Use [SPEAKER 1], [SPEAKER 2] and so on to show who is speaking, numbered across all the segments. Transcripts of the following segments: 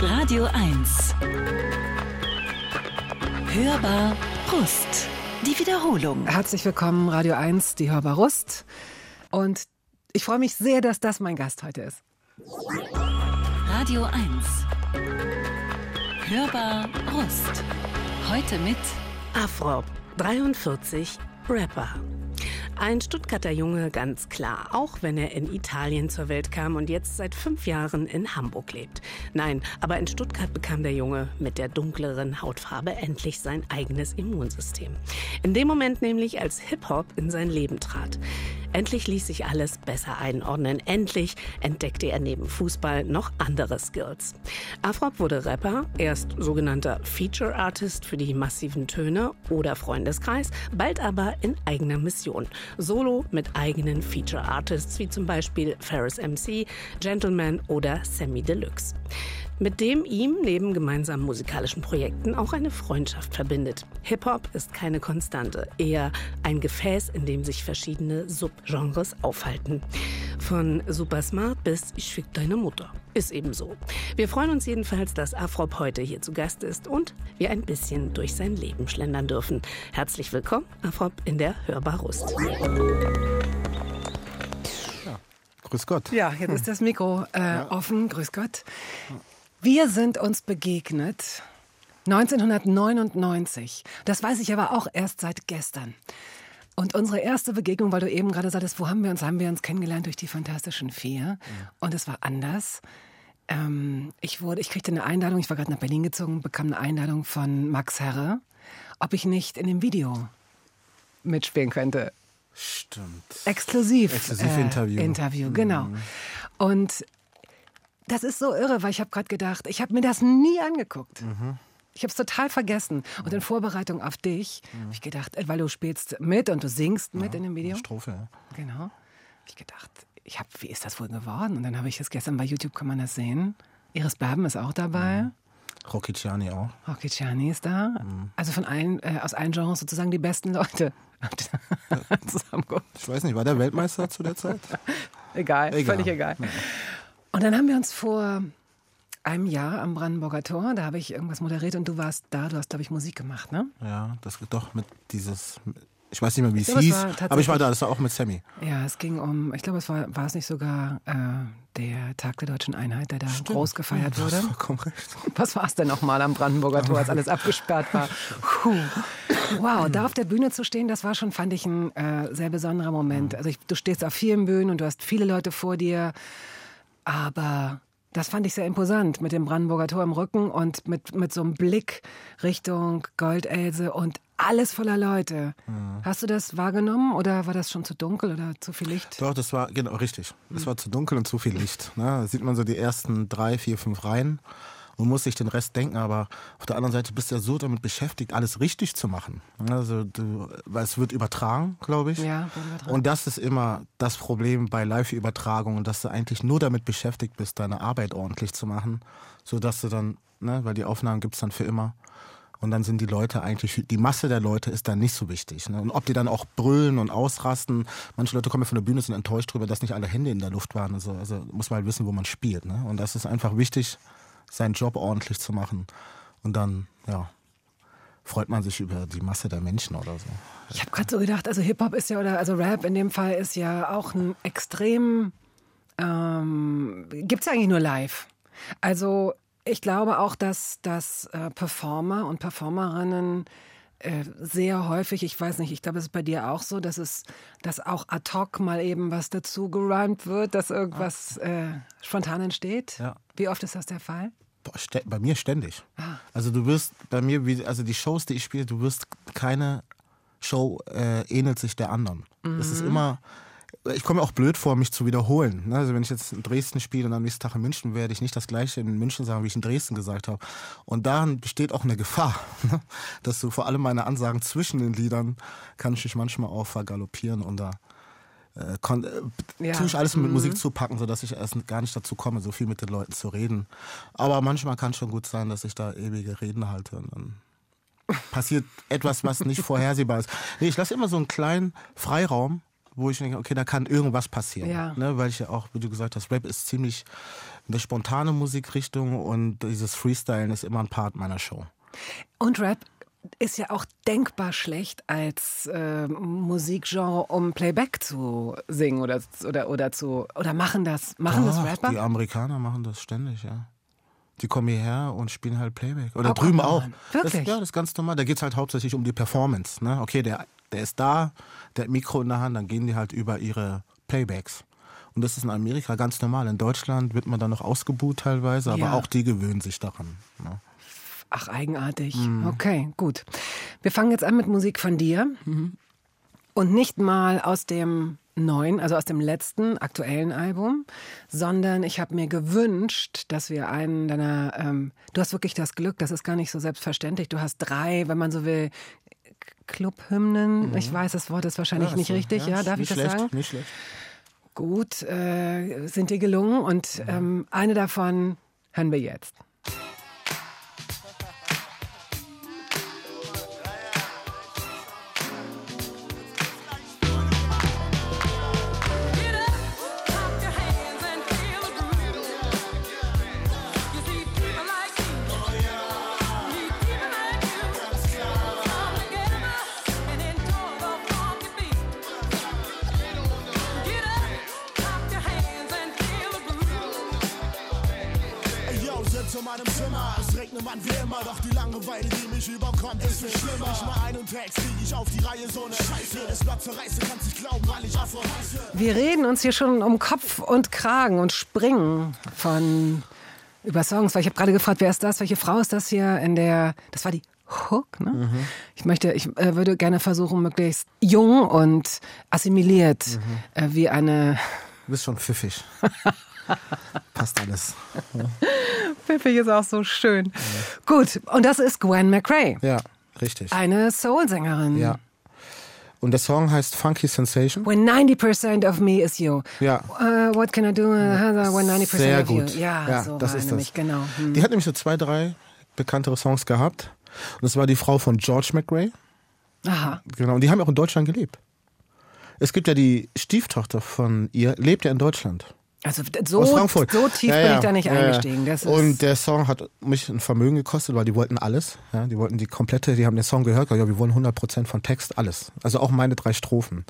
[SPEAKER 1] Radio 1. Hörbar Rust. Die Wiederholung.
[SPEAKER 2] Herzlich willkommen, Radio 1, die Hörbar Rust. Und ich freue mich sehr, dass das mein Gast heute ist.
[SPEAKER 1] Radio 1. Hörbar Rust. Heute mit
[SPEAKER 3] Afrop, 43, Rapper. Ein Stuttgarter Junge, ganz klar, auch wenn er in Italien zur Welt kam und jetzt seit fünf Jahren in Hamburg lebt. Nein, aber in Stuttgart bekam der Junge mit der dunkleren Hautfarbe endlich sein eigenes Immunsystem. In dem Moment nämlich, als Hip-Hop in sein Leben trat. Endlich ließ sich alles besser einordnen. Endlich entdeckte er neben Fußball noch andere Skills. Afrop wurde Rapper, erst sogenannter Feature Artist für die massiven Töne oder Freundeskreis, bald aber in eigener Mission. Solo mit eigenen Feature Artists wie zum Beispiel Ferris MC, Gentleman oder Sammy Deluxe mit dem ihm neben gemeinsamen musikalischen Projekten auch eine Freundschaft verbindet. Hip-Hop ist keine Konstante, eher ein Gefäß, in dem sich verschiedene Subgenres aufhalten. Von Super Smart bis Ich fick deine Mutter. Ist eben so. Wir freuen uns jedenfalls, dass Afrop heute hier zu Gast ist und wir ein bisschen durch sein Leben schlendern dürfen. Herzlich willkommen, Afrop, in der Hörbar Rust.
[SPEAKER 4] Ja, grüß Gott.
[SPEAKER 2] Ja, jetzt ist das Mikro äh, ja. offen. Grüß Gott. Wir sind uns begegnet 1999. Das weiß ich aber auch erst seit gestern. Und unsere erste Begegnung, weil du eben gerade sagtest, wo haben wir uns? Haben wir uns kennengelernt durch die Fantastischen Vier. Ja. Und es war anders. Ähm, ich wurde, ich kriegte eine Einladung, ich war gerade nach Berlin gezogen, bekam eine Einladung von Max Herre, ob ich nicht in dem Video mitspielen könnte.
[SPEAKER 4] Stimmt.
[SPEAKER 2] Exklusiv.
[SPEAKER 4] Exklusiv äh, Interview.
[SPEAKER 2] Interview, genau. Mhm. Und das ist so irre, weil ich habe gerade gedacht, ich habe mir das nie angeguckt. Mhm. Ich habe es total vergessen. Und in Vorbereitung auf dich mhm. habe ich gedacht, äh, weil du spielst mit und du singst mit
[SPEAKER 4] ja,
[SPEAKER 2] in dem Video.
[SPEAKER 4] Strophe, ja.
[SPEAKER 2] Genau. Habe ich gedacht, ich hab, wie ist das wohl geworden? Und dann habe ich es gestern bei YouTube, kann man das sehen. Iris Berben ist auch dabei. Mhm.
[SPEAKER 4] Rocky Ciani auch.
[SPEAKER 2] Rocky Ciani ist da. Mhm. Also von allen, äh, aus allen Genres sozusagen die besten Leute.
[SPEAKER 4] ich weiß nicht, war der Weltmeister zu der Zeit?
[SPEAKER 2] egal, egal, völlig egal. Ja. Und dann haben wir uns vor einem Jahr am Brandenburger Tor, da habe ich irgendwas moderiert und du warst da, du hast, glaube ich, Musik gemacht, ne?
[SPEAKER 4] Ja, das doch mit dieses, ich weiß nicht mehr, wie es hieß, aber ich war da, das war auch mit Sammy.
[SPEAKER 2] Ja, es ging um, ich glaube, es war, war es nicht sogar äh, der Tag der deutschen Einheit, der da Stimmt. groß gefeiert wurde?
[SPEAKER 4] Vollkommen recht.
[SPEAKER 2] Was war es denn nochmal am Brandenburger Tor, als alles abgesperrt war? Puh. Wow, da auf der Bühne zu stehen, das war schon, fand ich, ein äh, sehr besonderer Moment. Also ich, du stehst auf vielen Bühnen und du hast viele Leute vor dir. Aber das fand ich sehr imposant mit dem Brandenburger Tor im Rücken und mit, mit so einem Blick Richtung Goldelse und alles voller Leute. Mhm. Hast du das wahrgenommen oder war das schon zu dunkel oder zu viel Licht?
[SPEAKER 4] Doch, das war genau richtig. Es mhm. war zu dunkel und zu viel Licht. Ne? Da sieht man so die ersten drei, vier, fünf Reihen und muss sich den Rest denken. Aber auf der anderen Seite bist du ja so damit beschäftigt, alles richtig zu machen. Also du, weil es wird übertragen, glaube ich.
[SPEAKER 2] Ja,
[SPEAKER 4] übertragen. Und das ist immer das Problem bei Live-Übertragungen, dass du eigentlich nur damit beschäftigt bist, deine Arbeit ordentlich zu machen, sodass du dann, ne, weil die Aufnahmen gibt es dann für immer. Und dann sind die Leute eigentlich, die Masse der Leute ist dann nicht so wichtig. Ne? Und ob die dann auch brüllen und ausrasten, manche Leute kommen ja von der Bühne, sind enttäuscht darüber, dass nicht alle Hände in der Luft waren. Und so. Also muss man halt wissen, wo man spielt. Ne? Und das ist einfach wichtig, seinen Job ordentlich zu machen. Und dann, ja, freut man sich über die Masse der Menschen oder so.
[SPEAKER 2] Ich habe gerade so gedacht, also Hip-Hop ist ja, oder also Rap in dem Fall ist ja auch ein extrem, ähm, gibt es eigentlich nur live. Also ich glaube auch, dass, dass äh, Performer und Performerinnen sehr häufig, ich weiß nicht, ich glaube, es ist bei dir auch so, dass es, dass auch ad hoc mal eben was dazu gereimt wird, dass irgendwas äh, spontan entsteht. Ja. Wie oft ist das der Fall?
[SPEAKER 4] bei mir ständig. Ah. Also du wirst bei mir, also die Shows, die ich spiele, du wirst keine Show äh, ähnelt sich der anderen. Mhm. Es ist mhm. immer, ich komme mir auch blöd vor, mich zu wiederholen. Ne? Also wenn ich jetzt in Dresden spiele und am nächsten Tag in München, werde ich nicht das gleiche in München sagen, wie ich in Dresden gesagt habe. Und daran besteht auch eine Gefahr, ne? dass du vor allem meine Ansagen zwischen den Liedern kann ich mich manchmal auch vergaloppieren und da äh, äh, ja. tue ich alles mit mhm. Musik zupacken, sodass ich erst gar nicht dazu komme, so viel mit den Leuten zu reden. Aber manchmal kann es schon gut sein, dass ich da ewige Reden halte und dann passiert etwas, was nicht vorhersehbar ist. Nee, ich lasse immer so einen kleinen Freiraum, wo ich denke, okay, da kann irgendwas passieren. Ja. Ne, weil ich ja auch, wie du gesagt hast, Rap ist ziemlich eine spontane Musikrichtung und dieses Freestylen ist immer ein Part meiner Show.
[SPEAKER 2] Und Rap ist ja auch denkbar schlecht als äh, Musikgenre, um Playback zu singen oder, oder, oder zu oder machen das machen das
[SPEAKER 4] Doch,
[SPEAKER 2] Rapper?
[SPEAKER 4] Die Amerikaner machen das ständig, ja. Die kommen hierher und spielen halt Playback. Oder
[SPEAKER 2] Oh,
[SPEAKER 4] drüben auch.
[SPEAKER 2] on.
[SPEAKER 4] Das,
[SPEAKER 2] Wirklich?
[SPEAKER 4] ja, das ist ganz normal. Da geht es halt hauptsächlich um die Performance. Ne? Okay, der, der ist da, der hat Mikro in der Hand, dann gehen die halt über ihre Playbacks. Und das ist in Amerika ganz normal. In Deutschland wird man dann noch ausgebuht teilweise, aber
[SPEAKER 2] Ja.
[SPEAKER 4] auch die gewöhnen sich daran. Ne?
[SPEAKER 2] Ach, eigenartig.
[SPEAKER 4] Mhm.
[SPEAKER 2] Okay, gut. Wir fangen jetzt an mit Musik von dir.
[SPEAKER 4] Mhm.
[SPEAKER 2] Und nicht mal aus dem neuen, also aus dem letzten aktuellen Album, sondern ich habe mir gewünscht, dass wir einen deiner, ähm, du hast wirklich das Glück, das ist gar nicht so selbstverständlich. Du hast drei, wenn man so will, Clubhymnen. Ich weiß, das Wort ist wahrscheinlich nicht
[SPEAKER 4] so,
[SPEAKER 2] richtig, ja, darf ich das
[SPEAKER 4] schlecht,
[SPEAKER 2] sagen?
[SPEAKER 4] Nicht schlecht.
[SPEAKER 2] Gut, äh, sind dir gelungen und ähm, eine davon hören wir jetzt.
[SPEAKER 5] Langeweile, die mich überkommt, ist viel schlimmer. Ich mal einen Text, krieg ich auf die Reihe, so ne Scheiße. Jedes Blatt zerreiße, kannst nicht glauben, weil ich Afro heiße.
[SPEAKER 2] Wir reden uns hier schon um Kopf und Kragen und springen von über Songs, weil ich habe gerade gefragt, wer ist das, welche Frau ist das hier in der, das war die Hook, ne? Ich möchte, ich äh, würde gerne versuchen, möglichst jung und assimiliert äh, wie eine,
[SPEAKER 4] Du bist schon pfiffig. Passt alles.
[SPEAKER 2] Pfiffig ist auch so schön. Gut, und das ist Gwen McRae,
[SPEAKER 4] Ja, richtig.
[SPEAKER 2] eine Soul-Sängerin.
[SPEAKER 4] Ja. Und der Song heißt Funky Sensation.
[SPEAKER 2] When 90% of me is you.
[SPEAKER 4] Ja.
[SPEAKER 2] Uh, what can I do uh, when 90%
[SPEAKER 4] Sehr
[SPEAKER 2] of
[SPEAKER 4] gut.
[SPEAKER 2] you? Ja, so
[SPEAKER 4] das ist
[SPEAKER 2] nämlich,
[SPEAKER 4] das.
[SPEAKER 2] genau. Hm.
[SPEAKER 4] Die hat nämlich so zwei, drei bekanntere Songs gehabt. Und das war die Frau von George McRae.
[SPEAKER 2] Aha.
[SPEAKER 4] Genau. Und die haben auch in Deutschland gelebt. Es gibt ja die Stieftochter von ihr, lebt ja in Deutschland.
[SPEAKER 2] Also so,
[SPEAKER 4] aus Frankfurt.
[SPEAKER 2] so tief
[SPEAKER 4] Ja,
[SPEAKER 2] bin ich da nicht eingestiegen. Das
[SPEAKER 4] und der Song hat mich ein Vermögen gekostet, weil die wollten alles. Die wollten die komplette, die haben den Song gehört, ja, wir wollen 100% von Text, alles. Also auch meine drei Strophen.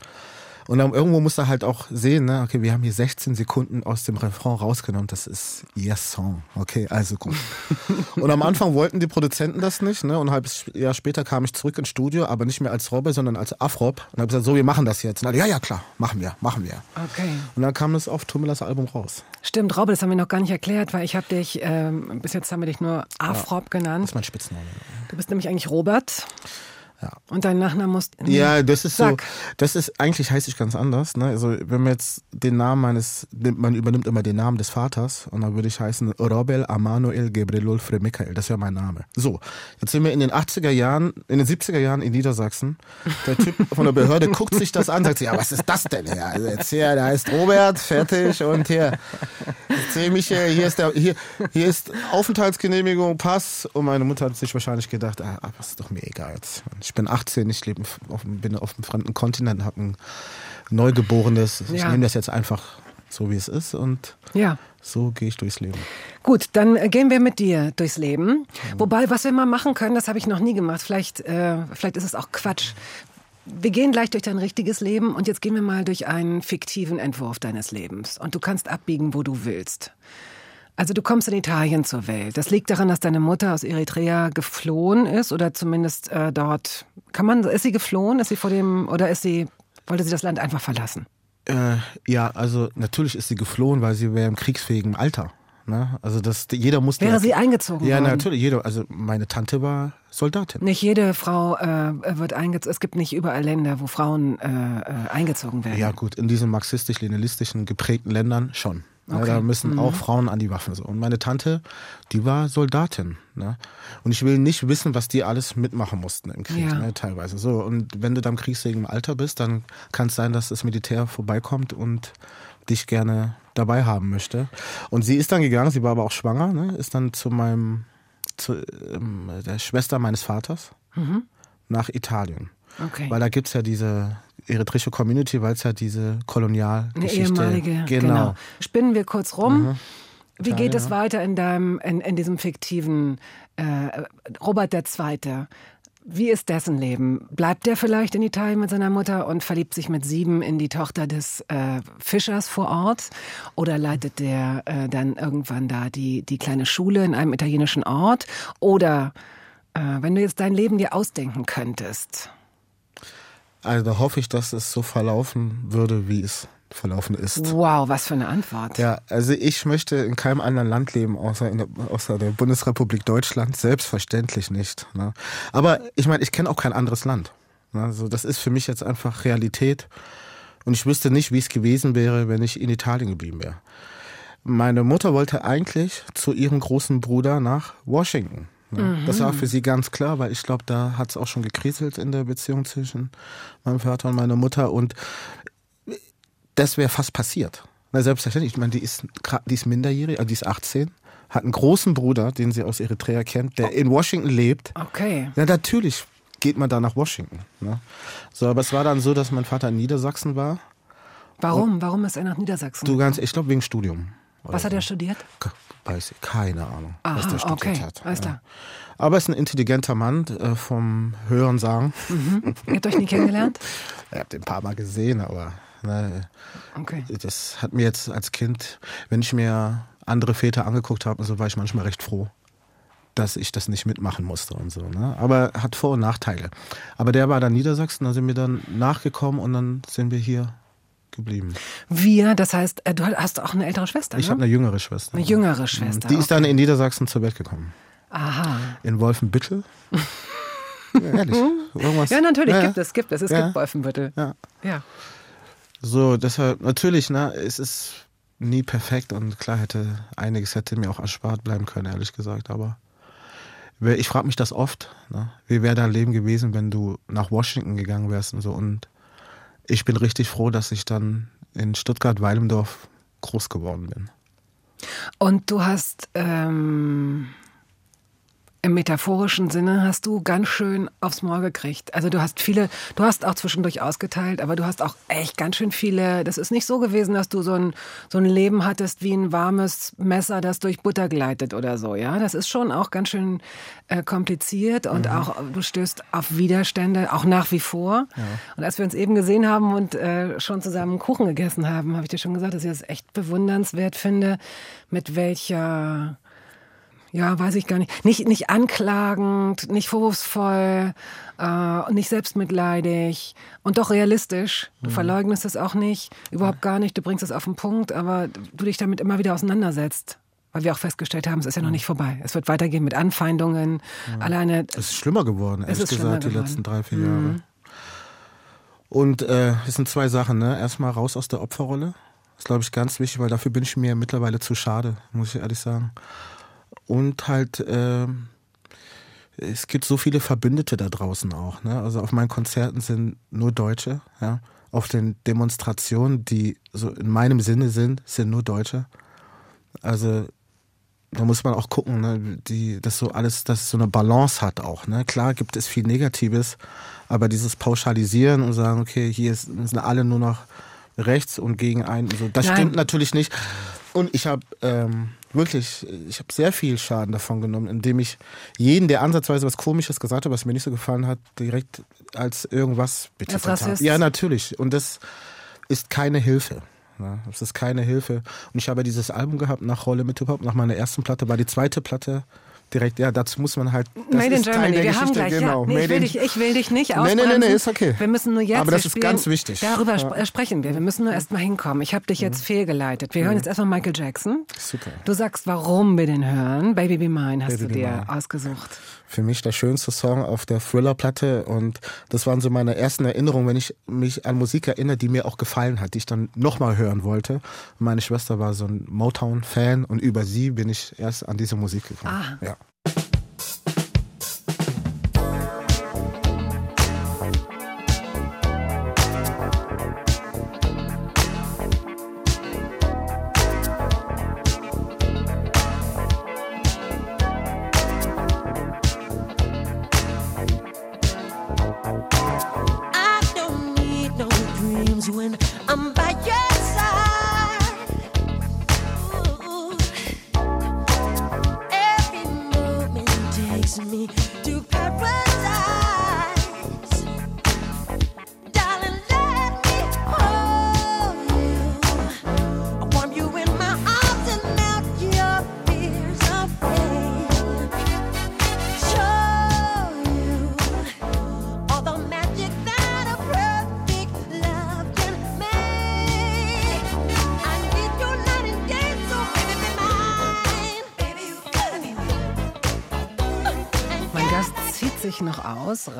[SPEAKER 4] Und dann irgendwo muss er halt auch sehen, ne, okay, wir haben hier 16 Sekunden aus dem Refrain rausgenommen, das ist ihr Song. Okay, also gut. und am Anfang wollten die Produzenten das nicht, ne, und ein halbes Jahr später kam ich zurück ins Studio, aber nicht mehr als Robbe, sondern als Afrop. Und habe gesagt, so, wir machen das jetzt. Und alle, ja, ja, klar, machen wir, machen wir.
[SPEAKER 2] okay.
[SPEAKER 4] Und dann kam das auf Tummelas Album raus.
[SPEAKER 2] Stimmt, Robbe, das haben wir noch gar nicht erklärt, weil ich habe dich, ähm, bis jetzt haben wir dich nur Afrop
[SPEAKER 4] Das
[SPEAKER 2] genannt.
[SPEAKER 4] ist mein Spitzname.
[SPEAKER 2] Du bist nämlich eigentlich Robert.
[SPEAKER 4] Ja.
[SPEAKER 2] Und dein Nachname muss.
[SPEAKER 4] Ja, das ist so,
[SPEAKER 2] Sag.
[SPEAKER 4] das ist, eigentlich heiße ich ganz anders, ne? Also, wenn man jetzt den Namen meines, man übernimmt immer den Namen des Vaters und dann würde ich heißen Robel Amanuel Gebrelul Michael, das wäre mein Name. So. Jetzt sind wir in den 80er Jahren, in den 70er Jahren in Niedersachsen. Der Typ von der Behörde guckt sich das an, sagt sich, ja, was ist das denn hier? Also jetzt hier, der heißt Robert, fertig und hier, erzähl mich hier, hier ist der, hier, hier ist Aufenthaltsgenehmigung, Pass und meine Mutter hat sich wahrscheinlich gedacht, ah, aber ist doch mir egal jetzt. Ich bin 18, ich lebe auf, bin auf einem fremden Kontinent, habe ein Neugeborenes. Ich
[SPEAKER 2] Ja.
[SPEAKER 4] nehme das jetzt einfach so, wie es ist und
[SPEAKER 2] Ja.
[SPEAKER 4] so gehe ich durchs Leben.
[SPEAKER 2] Gut, dann äh, gehen wir mit dir durchs Leben. Wobei, was wir mal machen können, das habe ich noch nie gemacht. Vielleicht, äh, vielleicht ist es auch Quatsch. Wir gehen gleich durch dein richtiges Leben und jetzt gehen wir mal durch einen fiktiven Entwurf deines Lebens. Und du kannst abbiegen, wo du willst. Also du kommst in Italien zur Welt. Das liegt daran, dass deine Mutter aus Eritrea geflohen ist oder zumindest äh, dort. Kann man? Ist sie geflohen? Ist sie vor dem oder ist sie? Wollte sie das Land einfach verlassen?
[SPEAKER 4] Äh, ja, also natürlich ist sie geflohen, weil sie wäre im kriegsfähigen Alter. Ne? Also das, jeder musste.
[SPEAKER 2] Wäre sie eingezogen
[SPEAKER 4] Ja,
[SPEAKER 2] worden?
[SPEAKER 4] natürlich. Jeder, also meine Tante war Soldatin.
[SPEAKER 2] Nicht jede Frau äh, wird eingezogen. Es gibt nicht überall Länder, wo Frauen äh, äh, eingezogen werden.
[SPEAKER 4] Ja gut, in diesen marxistisch-leninistischen geprägten Ländern schon. Ja,
[SPEAKER 2] Okay.
[SPEAKER 4] da müssen
[SPEAKER 2] Mhm.
[SPEAKER 4] auch Frauen an die Waffen. So. Und meine Tante, die war Soldatin. Ne? Und ich will nicht wissen, was die alles mitmachen mussten im Krieg,
[SPEAKER 2] Ja.
[SPEAKER 4] ne, teilweise. So. Und wenn du dann kriegsfähigem Alter bist, dann kann es sein, dass das Militär vorbeikommt und dich gerne dabei haben möchte. Und sie ist dann gegangen, sie war aber auch schwanger, ne? ist dann zu meinem, zu ähm, der Schwester meines Vaters nach Italien.
[SPEAKER 2] Mhm. Okay.
[SPEAKER 4] Weil da gibt's ja diese eritreische Community, weil es ja diese
[SPEAKER 2] Eine
[SPEAKER 4] Kolonialgeschichte
[SPEAKER 2] ehemalige.
[SPEAKER 4] Genau.
[SPEAKER 2] Spinnen wir kurz rum. Wie geht es weiter in deinem, in, in diesem fiktiven äh, Robert II.? Wie ist dessen Leben? Bleibt der vielleicht in Italien mit seiner Mutter und verliebt sich mit sieben in die Tochter des äh, Fischers vor Ort? Oder leitet der äh, dann irgendwann da die, die kleine Schule in einem italienischen Ort? Oder äh, wenn du jetzt dein Leben dir ausdenken könntest?
[SPEAKER 4] Also da hoffe ich, dass es so verlaufen würde, wie es verlaufen ist.
[SPEAKER 2] Wow, was für eine Antwort.
[SPEAKER 4] Ja, also ich möchte in keinem anderen Land leben, außer, in der, außer der Bundesrepublik Deutschland. Selbstverständlich nicht. Ne? Aber ich meine, ich kenne auch kein anderes Land. Ne? Also das ist für mich jetzt einfach Realität. Und ich wüsste nicht, wie es gewesen wäre, wenn ich in Italien geblieben wäre. Meine Mutter wollte eigentlich zu ihrem großen Bruder nach Washington. Ne? Das war für sie ganz klar, weil ich glaube, da hat es auch schon gekriselt in der Beziehung zwischen meinem Vater und meiner Mutter. Und das wäre fast passiert. Na, selbstverständlich. Ich meine, die ist, die ist minderjährig, also die ist 18, hat einen großen Bruder, den sie aus Eritrea kennt, der in Washington lebt.
[SPEAKER 2] Okay.
[SPEAKER 4] Ja, natürlich geht man da nach Washington. Ne? So, aber es war dann so, dass mein Vater in Niedersachsen war.
[SPEAKER 2] Warum? Warum ist er nach Niedersachsen?
[SPEAKER 4] Du ganz, ich glaube wegen Studium.
[SPEAKER 2] Was hat er studiert?
[SPEAKER 4] Weiß ich, keine Ahnung, was
[SPEAKER 2] Aha,
[SPEAKER 4] der studiert
[SPEAKER 2] okay,
[SPEAKER 4] hat.
[SPEAKER 2] alles klar.
[SPEAKER 4] Aber er ist ein intelligenter Mann äh, vom Hören sagen.
[SPEAKER 2] Ihr habt euch nie kennengelernt?
[SPEAKER 4] Ich habe den ein paar Mal gesehen, aber ne,
[SPEAKER 2] Okay.
[SPEAKER 4] das hat mir jetzt als Kind, wenn ich mir andere Väter angeguckt habe, so war ich manchmal recht froh, dass ich das nicht mitmachen musste und so. Ne? Aber hat Vor- und Nachteile. Aber der war dann Niedersachsen, da sind wir dann nachgekommen und dann sind wir hier geblieben.
[SPEAKER 2] Wir, das heißt, äh, du hast auch eine ältere Schwester,
[SPEAKER 4] Ich
[SPEAKER 2] ne?
[SPEAKER 4] habe eine jüngere Schwester.
[SPEAKER 2] Eine jüngere Schwester.
[SPEAKER 4] Die ist dann in Niedersachsen zur Welt gekommen.
[SPEAKER 2] Aha.
[SPEAKER 4] In Wolfenbüttel. ja, ehrlich. Irgendwas.
[SPEAKER 2] Ja, natürlich
[SPEAKER 4] Ja,
[SPEAKER 2] gibt es, gibt es. Es
[SPEAKER 4] Ja.
[SPEAKER 2] gibt Wolfenbüttel.
[SPEAKER 4] Ja.
[SPEAKER 2] Ja.
[SPEAKER 4] So, deshalb, natürlich, ne, es ist nie perfekt und klar hätte einiges hätte mir auch erspart bleiben können, ehrlich gesagt, aber ich frage mich das oft, ne, wie wäre dein Leben gewesen, wenn du nach Washington gegangen wärst und so und ich bin richtig froh, dass ich dann in Stuttgart-Weilendorf groß geworden bin.
[SPEAKER 2] Und du hast ähm, im metaphorischen Sinne hast du ganz schön aufs Maul gekriegt. Also du hast viele, du hast auch zwischendurch ausgeteilt, aber du hast auch echt ganz schön viele. Das ist nicht so gewesen, dass du so ein so ein Leben hattest wie ein warmes Messer, das durch Butter gleitet oder so. Ja, das ist schon auch ganz schön äh, kompliziert und auch du stößt auf Widerstände, auch nach wie vor. Und als wir uns eben gesehen haben und äh, schon zusammen Kuchen gegessen haben, habe ich dir schon gesagt, dass ich das echt bewundernswert finde, mit welcher ja, weiß ich gar nicht. Nicht, nicht anklagend, nicht vorwurfsvoll, äh, nicht selbstmitleidig und doch realistisch. Du verleugnest es auch nicht, überhaupt gar nicht. Du bringst es auf den Punkt, aber du dich damit immer wieder auseinandersetzt. Weil wir auch festgestellt haben, es ist ja noch nicht vorbei. Es wird weitergehen mit Anfeindungen. Alleine,
[SPEAKER 4] Es ist schlimmer geworden, ehrlich gesagt, die
[SPEAKER 2] geworden.
[SPEAKER 4] letzten drei, vier Jahre. Und äh, es sind zwei Sachen, ne? Erstmal raus aus der Opferrolle. Das ist, glaube ich, ganz wichtig, weil dafür bin ich mir mittlerweile zu schade, muss ich ehrlich sagen. Und halt, äh, es gibt so viele Verbündete da draußen auch. Ne? Also auf meinen Konzerten sind nur Deutsche. Ja? Auf den Demonstrationen, die so in meinem Sinne sind, sind nur Deutsche. Also da muss man auch gucken, ne, die, dass so alles, dass es so eine Balance hat auch. Ne? Klar gibt es viel Negatives, aber dieses Pauschalisieren und sagen, okay, hier ist, sind alle nur noch rechts und gegen einen, so, das
[SPEAKER 2] Nein.
[SPEAKER 4] stimmt natürlich nicht. Und ich habe ähm, wirklich, ich habe sehr viel Schaden davon genommen, indem ich jeden, der ansatzweise was Komisches gesagt hat, was mir nicht so gefallen hat, direkt als irgendwas betitelt habe. Ja, natürlich. Und das ist keine Hilfe. Ja, das ist keine Hilfe. Und ich habe dieses Album gehabt nach Rolle mit Hip-Hop. Nach meiner ersten Platte war die zweite Platte direkt, ja, dazu muss man halt. Das
[SPEAKER 2] Made in
[SPEAKER 4] ist Teil
[SPEAKER 2] Germany.
[SPEAKER 4] der
[SPEAKER 2] Wir haben
[SPEAKER 4] Geschichte,
[SPEAKER 2] gleich,
[SPEAKER 4] genau.
[SPEAKER 2] ja, nee, ich, will dich, ich will dich nicht
[SPEAKER 4] Nee, nee,
[SPEAKER 2] ausbremsen.
[SPEAKER 4] nee, nee, ist okay.
[SPEAKER 2] Wir müssen nur jetzt,
[SPEAKER 4] Aber das ist
[SPEAKER 2] spielen,
[SPEAKER 4] ganz wichtig.
[SPEAKER 2] Darüber
[SPEAKER 4] Ja.
[SPEAKER 2] sp- sprechen wir. Wir müssen nur erst mal hinkommen. Ich habe dich jetzt fehlgeleitet. Wir hören jetzt erstmal Michael Jackson.
[SPEAKER 4] Super.
[SPEAKER 2] Du sagst, warum wir den hören. Baby Be Mine hast
[SPEAKER 4] Baby
[SPEAKER 2] du dir ausgesucht.
[SPEAKER 4] Für mich der schönste Song auf der Thriller-Platte. Und das waren so meine ersten Erinnerungen, wenn ich mich an Musik erinnere, die mir auch gefallen hat, die ich dann nochmal hören wollte. Meine Schwester war so ein Motown-Fan und über sie bin ich erst an diese Musik gekommen.
[SPEAKER 2] Ah.
[SPEAKER 4] Ja.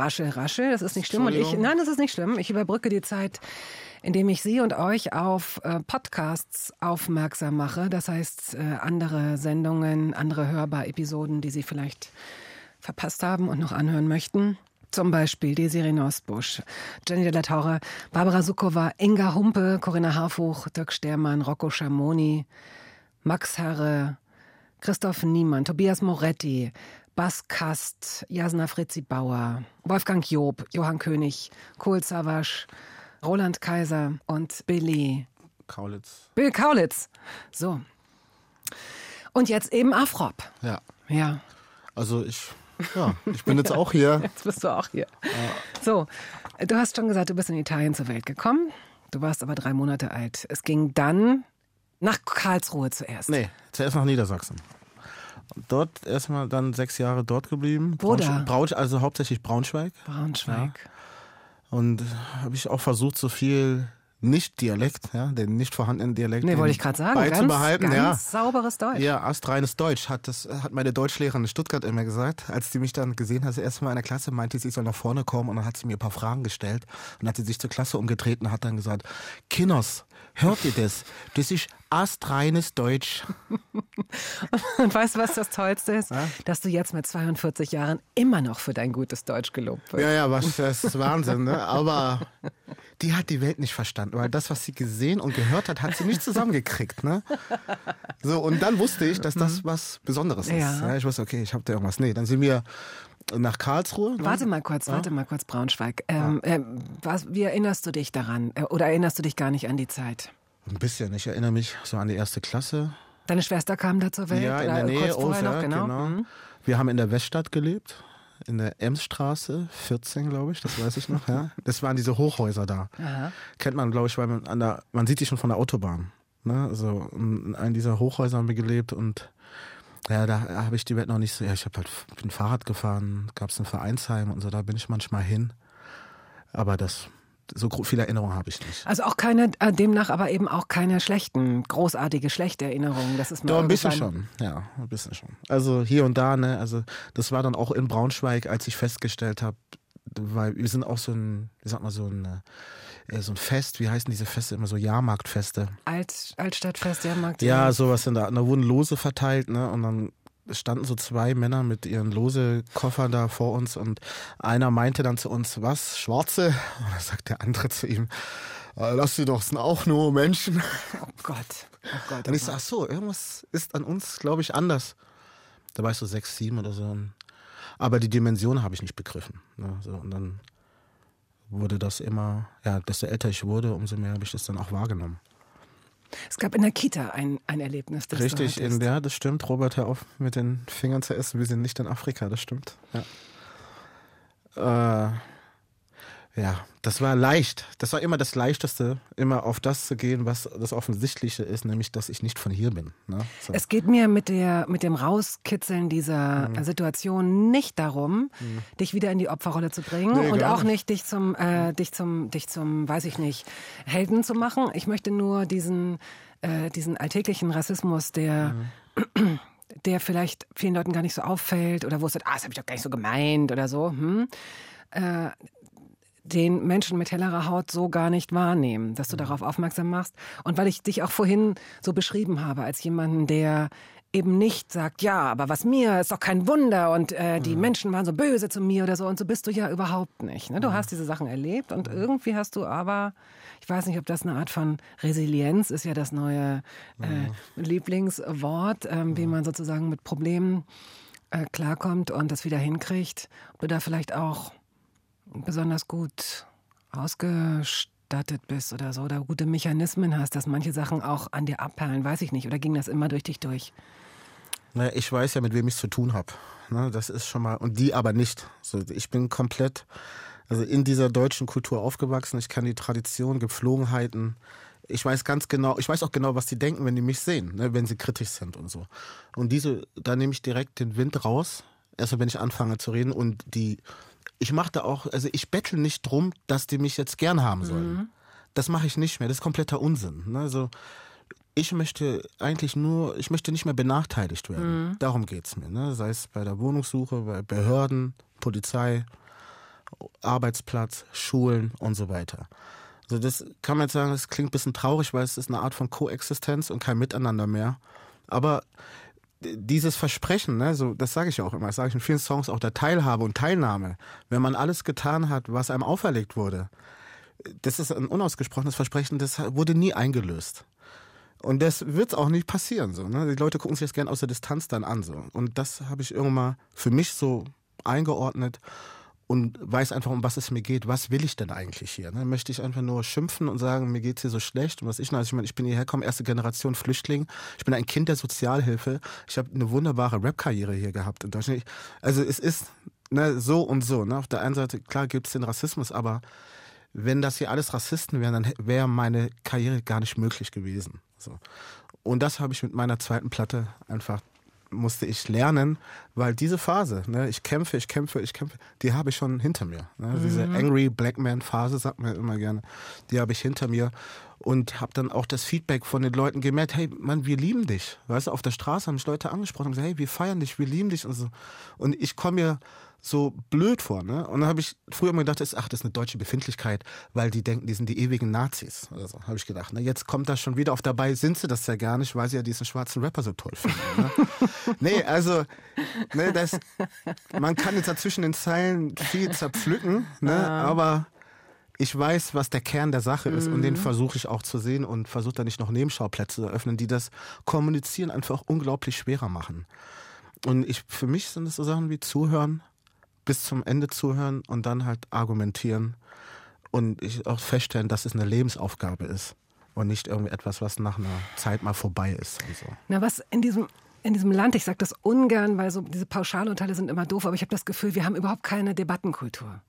[SPEAKER 2] Aus. Raschel, raschel. Das ist nicht schlimm. Und ich, nein, das ist nicht schlimm. Ich überbrücke die Zeit, indem ich Sie und euch auf äh, Podcasts aufmerksam mache. Das heißt, äh, andere Sendungen, andere Hörbar-Episoden, die Sie vielleicht verpasst haben und noch anhören möchten. Zum Beispiel Desiree Nosbusch, Jenny de la Torre, Barbara Sukowa, Inga Humpe, Corinna Harfuch, Dirk Stermann, Rocco Schamoni, Max Herre, Christoph Niemann, Tobias Moretti, Bas Kast, Jasna Fritzi Bauer, Wolfgang Job, Johann König, Kohl Savasch, Roland Kaiser und Billy.
[SPEAKER 4] Kaulitz.
[SPEAKER 2] Bill Kaulitz. So. Und jetzt eben Afrop.
[SPEAKER 4] Ja.
[SPEAKER 2] Ja,
[SPEAKER 4] Also ich, ja, ich bin jetzt auch hier.
[SPEAKER 2] jetzt bist du auch hier. So, du hast schon gesagt, du bist in Italien zur Welt gekommen. Du warst aber drei Monate alt. Es ging dann nach Karlsruhe zuerst.
[SPEAKER 4] Nee, zuerst nach Niedersachsen. Dort erstmal dann sechs Jahre dort geblieben.
[SPEAKER 2] Wo
[SPEAKER 4] Braunsch-? Braunsch, also hauptsächlich Braunschweig.
[SPEAKER 2] Braunschweig.
[SPEAKER 4] Und habe ich auch versucht, so viel Nicht-Dialekt, ja, den nicht vorhandenen Dialekt
[SPEAKER 2] Nee, wollte ich gerade sagen. Ganz,
[SPEAKER 4] beizubehalten.
[SPEAKER 2] ganz
[SPEAKER 4] ja.
[SPEAKER 2] sauberes Deutsch.
[SPEAKER 4] Ja, astreines Deutsch hat das hat meine Deutschlehrerin in Stuttgart immer gesagt, als die mich dann gesehen hat, das erste Mal in der Klasse, meinte sie, ich soll nach vorne kommen und dann hat sie mir ein paar Fragen gestellt und hat sie sich zur Klasse umgetreten und hat dann gesagt, Kinders, hört ihr das? Das ist astreines Deutsch.
[SPEAKER 2] Und weißt du, was das Tollste ist? Dass du jetzt mit 42 Jahren immer noch für dein gutes Deutsch gelobt wirst.
[SPEAKER 4] Ja, ja, was, das ist Wahnsinn, ne? Aber die hat die Welt nicht verstanden, weil das, was sie gesehen und gehört hat, hat sie nicht zusammengekriegt, ne? So, und dann wusste ich, dass das was Besonderes ist.
[SPEAKER 2] Ja.
[SPEAKER 4] Ja, ich wusste, okay, ich habe da irgendwas. Nee, dann sind wir nach Karlsruhe. Ne?
[SPEAKER 2] Warte mal kurz, warte mal kurz, Braunschweig. Ähm, ähm, was, wie erinnerst du dich daran? Äh, Oder erinnerst du dich gar nicht an die Zeit?
[SPEAKER 4] Ein bisschen, ich erinnere mich so an die erste Klasse.
[SPEAKER 2] Deine Schwester kam da zur Welt?
[SPEAKER 4] ja, in der Nähe,
[SPEAKER 2] kurz vorher noch,
[SPEAKER 4] ungefähr,
[SPEAKER 2] genau. Mhm.
[SPEAKER 4] Wir haben in der Weststadt gelebt, in der Emsstraße 14, glaube ich, das weiß ich noch. Ja. Das waren diese Hochhäuser da.
[SPEAKER 2] Aha.
[SPEAKER 4] Kennt man, glaube ich, weil man an der, man sieht die schon von der Autobahn. Ne? Also in einem dieser Hochhäuser haben wir gelebt und ja, da habe ich die Welt noch nicht so. Ja, ich habe halt bin Fahrrad gefahren, gab es ein Vereinsheim und so, da bin ich manchmal hin. Aber das, so viele Erinnerungen habe ich nicht.
[SPEAKER 2] Also auch keine, äh, demnach aber eben auch keine schlechten, großartige, schlechte Erinnerungen. Das ist mal
[SPEAKER 4] Doch, ein bisschen schon, ja, ein bisschen schon. Also hier und da, ne, also das war dann auch in Braunschweig, als ich festgestellt habe, weil wir sind auch so ein, wie sagt man, so ein, äh, so ein Fest, wie heißen diese Feste immer so Jahrmarktfeste.
[SPEAKER 2] Alt, Altstadtfest, Jahrmarkt.
[SPEAKER 4] Ja, sowas in da. Da wurden Lose verteilt, ne? Und dann standen so zwei Männer mit ihren Lose-Koffern da vor uns und einer meinte dann zu uns, was, Schwarze? Und dann sagt der andere zu ihm, "Äh, lass sie doch, sind auch nur Menschen.
[SPEAKER 2] Oh Gott. Oh Gott.
[SPEAKER 4] Und ich so, ach so, irgendwas ist an uns, glaube ich, anders. Da war ich so sechs, sieben oder so. Aber die Dimension habe ich nicht begriffen. Ne? So, und dann wurde das immer, ja, desto älter ich wurde, umso mehr habe ich das dann auch wahrgenommen.
[SPEAKER 2] Es gab in der Kita ein, ein Erlebnis, das
[SPEAKER 4] Richtig, in der, das stimmt. Robert, hör auf mit den Fingern zu essen. Wir sind nicht in Afrika, das stimmt. Ja. Äh, ja, das war leicht. Das war immer das Leichteste, immer auf das zu gehen, was das Offensichtliche ist, nämlich, dass ich nicht von hier bin. Ne? So.
[SPEAKER 2] Es geht mir mit, der, mit dem Rauskitzeln dieser
[SPEAKER 4] Mhm.
[SPEAKER 2] Situation nicht darum, dich wieder in die Opferrolle zu bringen
[SPEAKER 4] Nee,
[SPEAKER 2] und auch nicht dich zum, äh, dich zum, dich zum, weiß ich nicht, Helden zu machen. Ich möchte nur diesen, äh, diesen alltäglichen Rassismus, der,
[SPEAKER 4] Mhm.
[SPEAKER 2] der vielleicht vielen Leuten gar nicht so auffällt oder wo es sagt, ah, das habe ich doch gar nicht so gemeint oder so, hm, äh, den Menschen mit hellerer Haut so gar nicht wahrnehmen, dass du darauf aufmerksam machst. Und weil ich dich auch vorhin so beschrieben habe als jemanden, der eben nicht sagt, ja, aber was mir ist doch kein Wunder und äh, die Menschen waren so böse zu mir oder so und so bist du ja überhaupt nicht. Ne? Du hast diese Sachen erlebt und irgendwie hast du aber, ich weiß nicht, ob das eine Art von Resilienz ist ja das neue äh, Lieblingswort, ähm, wie man sozusagen mit Problemen äh, klarkommt und das wieder hinkriegt. Ob du da vielleicht auch besonders gut ausgestattet bist oder so oder gute Mechanismen hast, dass manche Sachen auch an dir abperlen, weiß ich nicht. Oder ging das immer durch dich durch?
[SPEAKER 4] Naja, ich weiß ja, mit wem ich es zu tun habe. Ne, das ist schon mal, und die aber nicht. So, ich bin komplett, also in dieser deutschen Kultur aufgewachsen. Ich kann die Tradition, Gepflogenheiten. Ich weiß ganz genau, ich weiß auch genau, was die denken, wenn die mich sehen, ne, wenn sie kritisch sind und so. Und diese, da nehme ich direkt den Wind raus, erstmal wenn ich anfange zu reden und die, ich mache da auch, also ich bettel nicht drum, dass die mich jetzt gern haben sollen. Das mache ich nicht mehr, das ist kompletter Unsinn. Ne? Also, ich möchte eigentlich nur, ich möchte nicht mehr benachteiligt werden. Darum geht's mir. Ne? Sei es bei der Wohnungssuche, bei Behörden, Polizei, Arbeitsplatz, Schulen und so weiter. Also das kann man jetzt sagen, das klingt ein bisschen traurig, weil es ist eine Art von Koexistenz und kein Miteinander mehr. Aber dieses Versprechen, ne, so, das sage ich auch immer, das sage ich in vielen Songs auch der Teilhabe und Teilnahme, wenn man alles getan hat, was einem auferlegt wurde, das ist ein unausgesprochenes Versprechen, das wurde nie eingelöst. Und das wird auch nicht passieren. So, ne? Die Leute gucken sich das gerne aus der Distanz dann an. So. Und das habe ich irgendwann mal für mich so eingeordnet und weiß einfach, um was es mir geht. Was will ich denn eigentlich hier? Ne? Möchte ich einfach nur schimpfen und sagen, mir geht's hier so schlecht und was ich also ich meine, ich bin hierher gekommen, erste Generation Flüchtling. Ich bin ein Kind der Sozialhilfe. Ich habe eine wunderbare Rap-Karriere hier gehabt in Deutschland. Also es ist ne, so und so. Ne? Auf der einen Seite, klar gibt's den Rassismus, aber wenn das hier alles Rassisten wären, dann wäre meine Karriere gar nicht möglich gewesen. So. Und das habe ich mit meiner zweiten Platte einfach musste ich lernen, weil diese Phase, ne, ich kämpfe, ich kämpfe, ich kämpfe, die habe ich schon hinter mir. Ne? Diese Angry Black Man Phase, sagt man immer gerne, die habe ich hinter mir und habe dann auch das Feedback von den Leuten gemerkt, hey, Mann, wir lieben dich. Weißt du, auf der Straße haben mich Leute angesprochen und gesagt, hey, wir feiern dich, wir lieben dich und so. Und ich komme mir so blöd vor, ne? Und dann habe ich früher immer gedacht, das ist, ach, das ist eine deutsche Befindlichkeit, weil die denken, die sind die ewigen Nazis. Oder so, habe ich gedacht. Ne? Jetzt kommt das schon wieder auf dabei, sind sie das ja gar nicht, weil sie ja diesen schwarzen Rapper so toll finden. Ne? nee, also, ne, das, man kann jetzt dazwischen den Zeilen viel zerpflücken, ne? aber ich weiß, was der Kern der Sache ist und den versuche ich auch zu sehen und versuche da nicht noch Nebenschauplätze zu eröffnen, die das Kommunizieren einfach unglaublich schwerer machen. Und ich, für mich sind es so Sachen wie zuhören, bis zum Ende zuhören und dann halt argumentieren und ich auch feststellen, dass es eine Lebensaufgabe ist und nicht irgendwie etwas, was nach einer Zeit mal vorbei ist. So.
[SPEAKER 2] Na, was in diesem, in diesem Land, ich sage das ungern, weil so diese Pauschalurteile sind immer doof, aber ich habe das Gefühl, wir haben überhaupt keine Debattenkultur.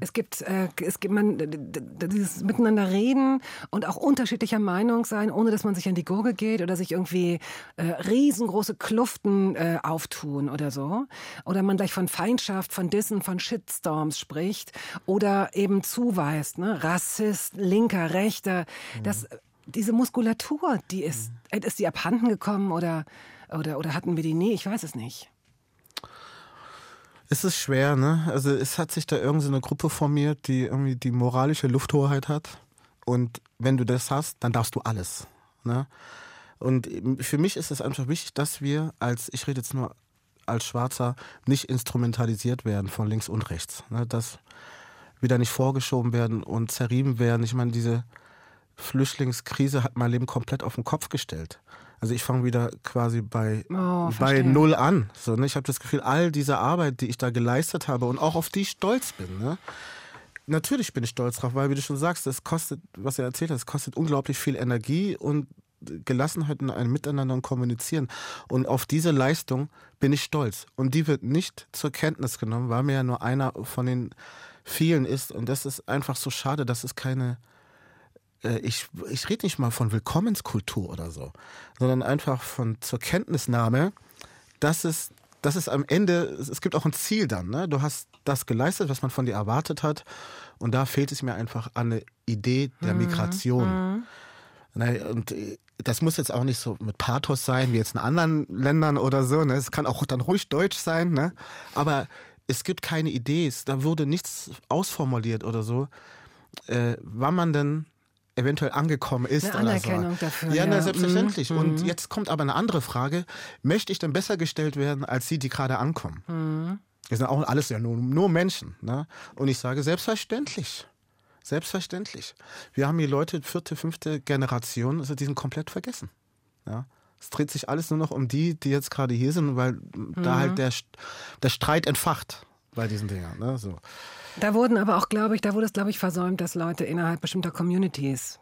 [SPEAKER 2] Es gibt, äh, es gibt man, dieses Miteinander reden und auch unterschiedlicher Meinung sein, ohne dass man sich an die Gurgel geht oder sich irgendwie äh, riesengroße Kluften äh, auftun oder so. Oder man gleich von Feindschaft, von Dissen, von Shitstorms spricht oder eben zuweist, ne? Rassist, linker, rechter. Das, diese Muskulatur, die ist, ist die abhanden gekommen oder, oder, oder hatten wir die nie? Ich weiß es nicht.
[SPEAKER 4] Es ist schwer, ne? Also es hat sich da irgendwie so eine Gruppe formiert, die irgendwie die moralische Lufthoheit hat. Und wenn du das hast, dann darfst du alles. Ne? Und für mich ist es einfach wichtig, dass wir als, ich rede jetzt nur als Schwarzer, nicht instrumentalisiert werden von links und rechts. Ne? Dass wir da nicht vorgeschoben werden und zerrieben werden. Ich meine, diese Flüchtlingskrise hat mein Leben komplett auf den Kopf gestellt. Also ich fange wieder quasi bei,
[SPEAKER 2] Oh,
[SPEAKER 4] bei. Null an. So, ne? Ich habe das Gefühl, all diese Arbeit, die ich da geleistet habe und auch auf die ich stolz bin, ne? Natürlich bin ich stolz drauf, weil wie du schon sagst, das kostet, was er erzählt hat, es kostet unglaublich viel Energie und Gelassenheit in einem Miteinander und Kommunizieren. Und auf diese Leistung bin ich stolz. Und die wird nicht zur Kenntnis genommen, weil mir ja nur einer von den vielen ist. Und das ist einfach so schade, dass es keine, ich, ich rede nicht mal von Willkommenskultur oder so, sondern einfach von zur Kenntnisnahme, dass es, dass es am Ende, es gibt auch ein Ziel dann. Ne? Du hast das geleistet, was man von dir erwartet hat. Und da fehlt es mir einfach an eine Idee der Migration. Ne, Und äh, das muss jetzt auch nicht so mit Pathos sein, wie jetzt in anderen Ländern oder so. Ne? Es kann auch dann ruhig deutsch sein. Ne? Aber es gibt keine Idee. Es- Da wurde nichts ausformuliert oder so, äh, wann man denn eventuell angekommen ist.
[SPEAKER 2] Eine
[SPEAKER 4] oder
[SPEAKER 2] Anerkennung
[SPEAKER 4] so.
[SPEAKER 2] dafür,
[SPEAKER 4] Ja,
[SPEAKER 2] ja.
[SPEAKER 4] na, selbstverständlich.
[SPEAKER 2] Mhm.
[SPEAKER 4] Und jetzt kommt aber eine andere Frage. Möchte ich denn besser gestellt werden als die, die gerade ankommen?
[SPEAKER 2] Mhm.
[SPEAKER 4] Wir sind auch alles ja nur, nur Menschen. Ne? Und ich sage, selbstverständlich. Selbstverständlich. Wir haben hier Leute, vierte, fünfte Generation, also die sind komplett vergessen. Ja? Es dreht sich alles nur noch um die, die jetzt gerade hier sind, weil da halt der, der Streit entfacht bei diesen Dingern. Ne? So.
[SPEAKER 2] Da wurden aber auch, glaube ich, da wurde es, glaube ich, versäumt, dass Leute innerhalb bestimmter Communities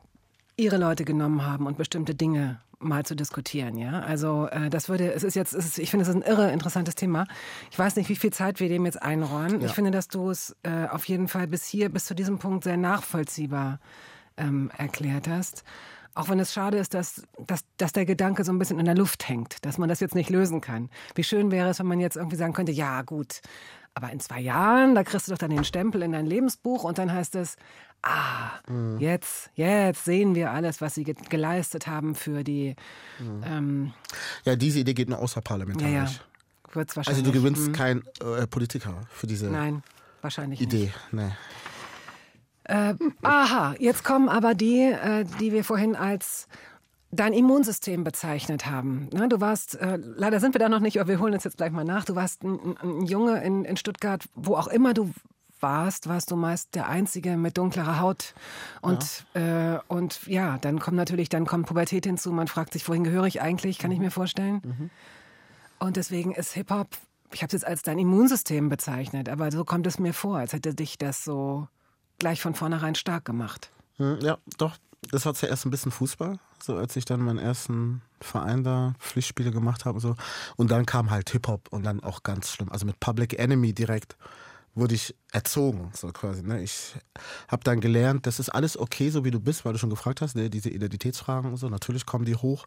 [SPEAKER 2] ihre Leute genommen haben und bestimmte Dinge mal zu diskutieren, ja. Also äh, das würde, es ist jetzt, es ist, ich finde, es ist ein irre interessantes Thema. Ich weiß nicht, wie viel Zeit wir dem jetzt einräumen. Ich finde, dass du es äh, auf jeden Fall bis hier, bis zu diesem Punkt sehr nachvollziehbar ähm, erklärt hast. Auch wenn es schade ist, dass, dass, dass der Gedanke so ein bisschen in der Luft hängt, dass man das jetzt nicht lösen kann. Wie schön wäre es, wenn man jetzt irgendwie sagen könnte, ja gut, aber in zwei Jahren, da kriegst du doch dann den Stempel in dein Lebensbuch und dann heißt es, ah, jetzt, jetzt sehen wir alles, was sie ge geleistet haben für die, ähm,
[SPEAKER 4] Ja, diese Idee geht nur außerparlamentarisch.
[SPEAKER 2] Ja, ja. wird es
[SPEAKER 4] Also
[SPEAKER 2] wahrscheinlich.
[SPEAKER 4] du gewinnst
[SPEAKER 2] hm,
[SPEAKER 4] kein äh, Politiker für diese
[SPEAKER 2] Nein, wahrscheinlich nicht.
[SPEAKER 4] Idee. Nee.
[SPEAKER 2] Aha, jetzt kommen aber die, äh, die wir vorhin als dein Immunsystem bezeichnet haben. Ne, du warst, äh, leider sind wir da noch nicht, aber wir holen uns jetzt gleich mal nach. Du warst ein, ein Junge in, in Stuttgart, wo auch immer du warst, warst du meist der Einzige mit dunklerer Haut. Und ja, äh, und ja dann kommt natürlich, dann kommt Pubertät hinzu. Man fragt sich, wohin gehöre ich eigentlich, kann ich mir vorstellen. Und deswegen ist Hip-Hop, ich habe es jetzt als dein Immunsystem bezeichnet, aber so kommt es mir vor, als hätte dich das so gleich von vornherein stark gemacht.
[SPEAKER 4] Hm, Ja, doch. Das war zuerst ein bisschen Fußball, so als ich dann meinen ersten Verein da Pflichtspiele gemacht habe und so. Und dann kam halt Hip-Hop und dann auch ganz schlimm. Also mit Public Enemy direkt wurde ich erzogen, so quasi. Ne? Ich habe dann gelernt, das ist alles okay, so wie du bist, weil du schon gefragt hast, ne? diese Identitätsfragen und so. Natürlich kommen die hoch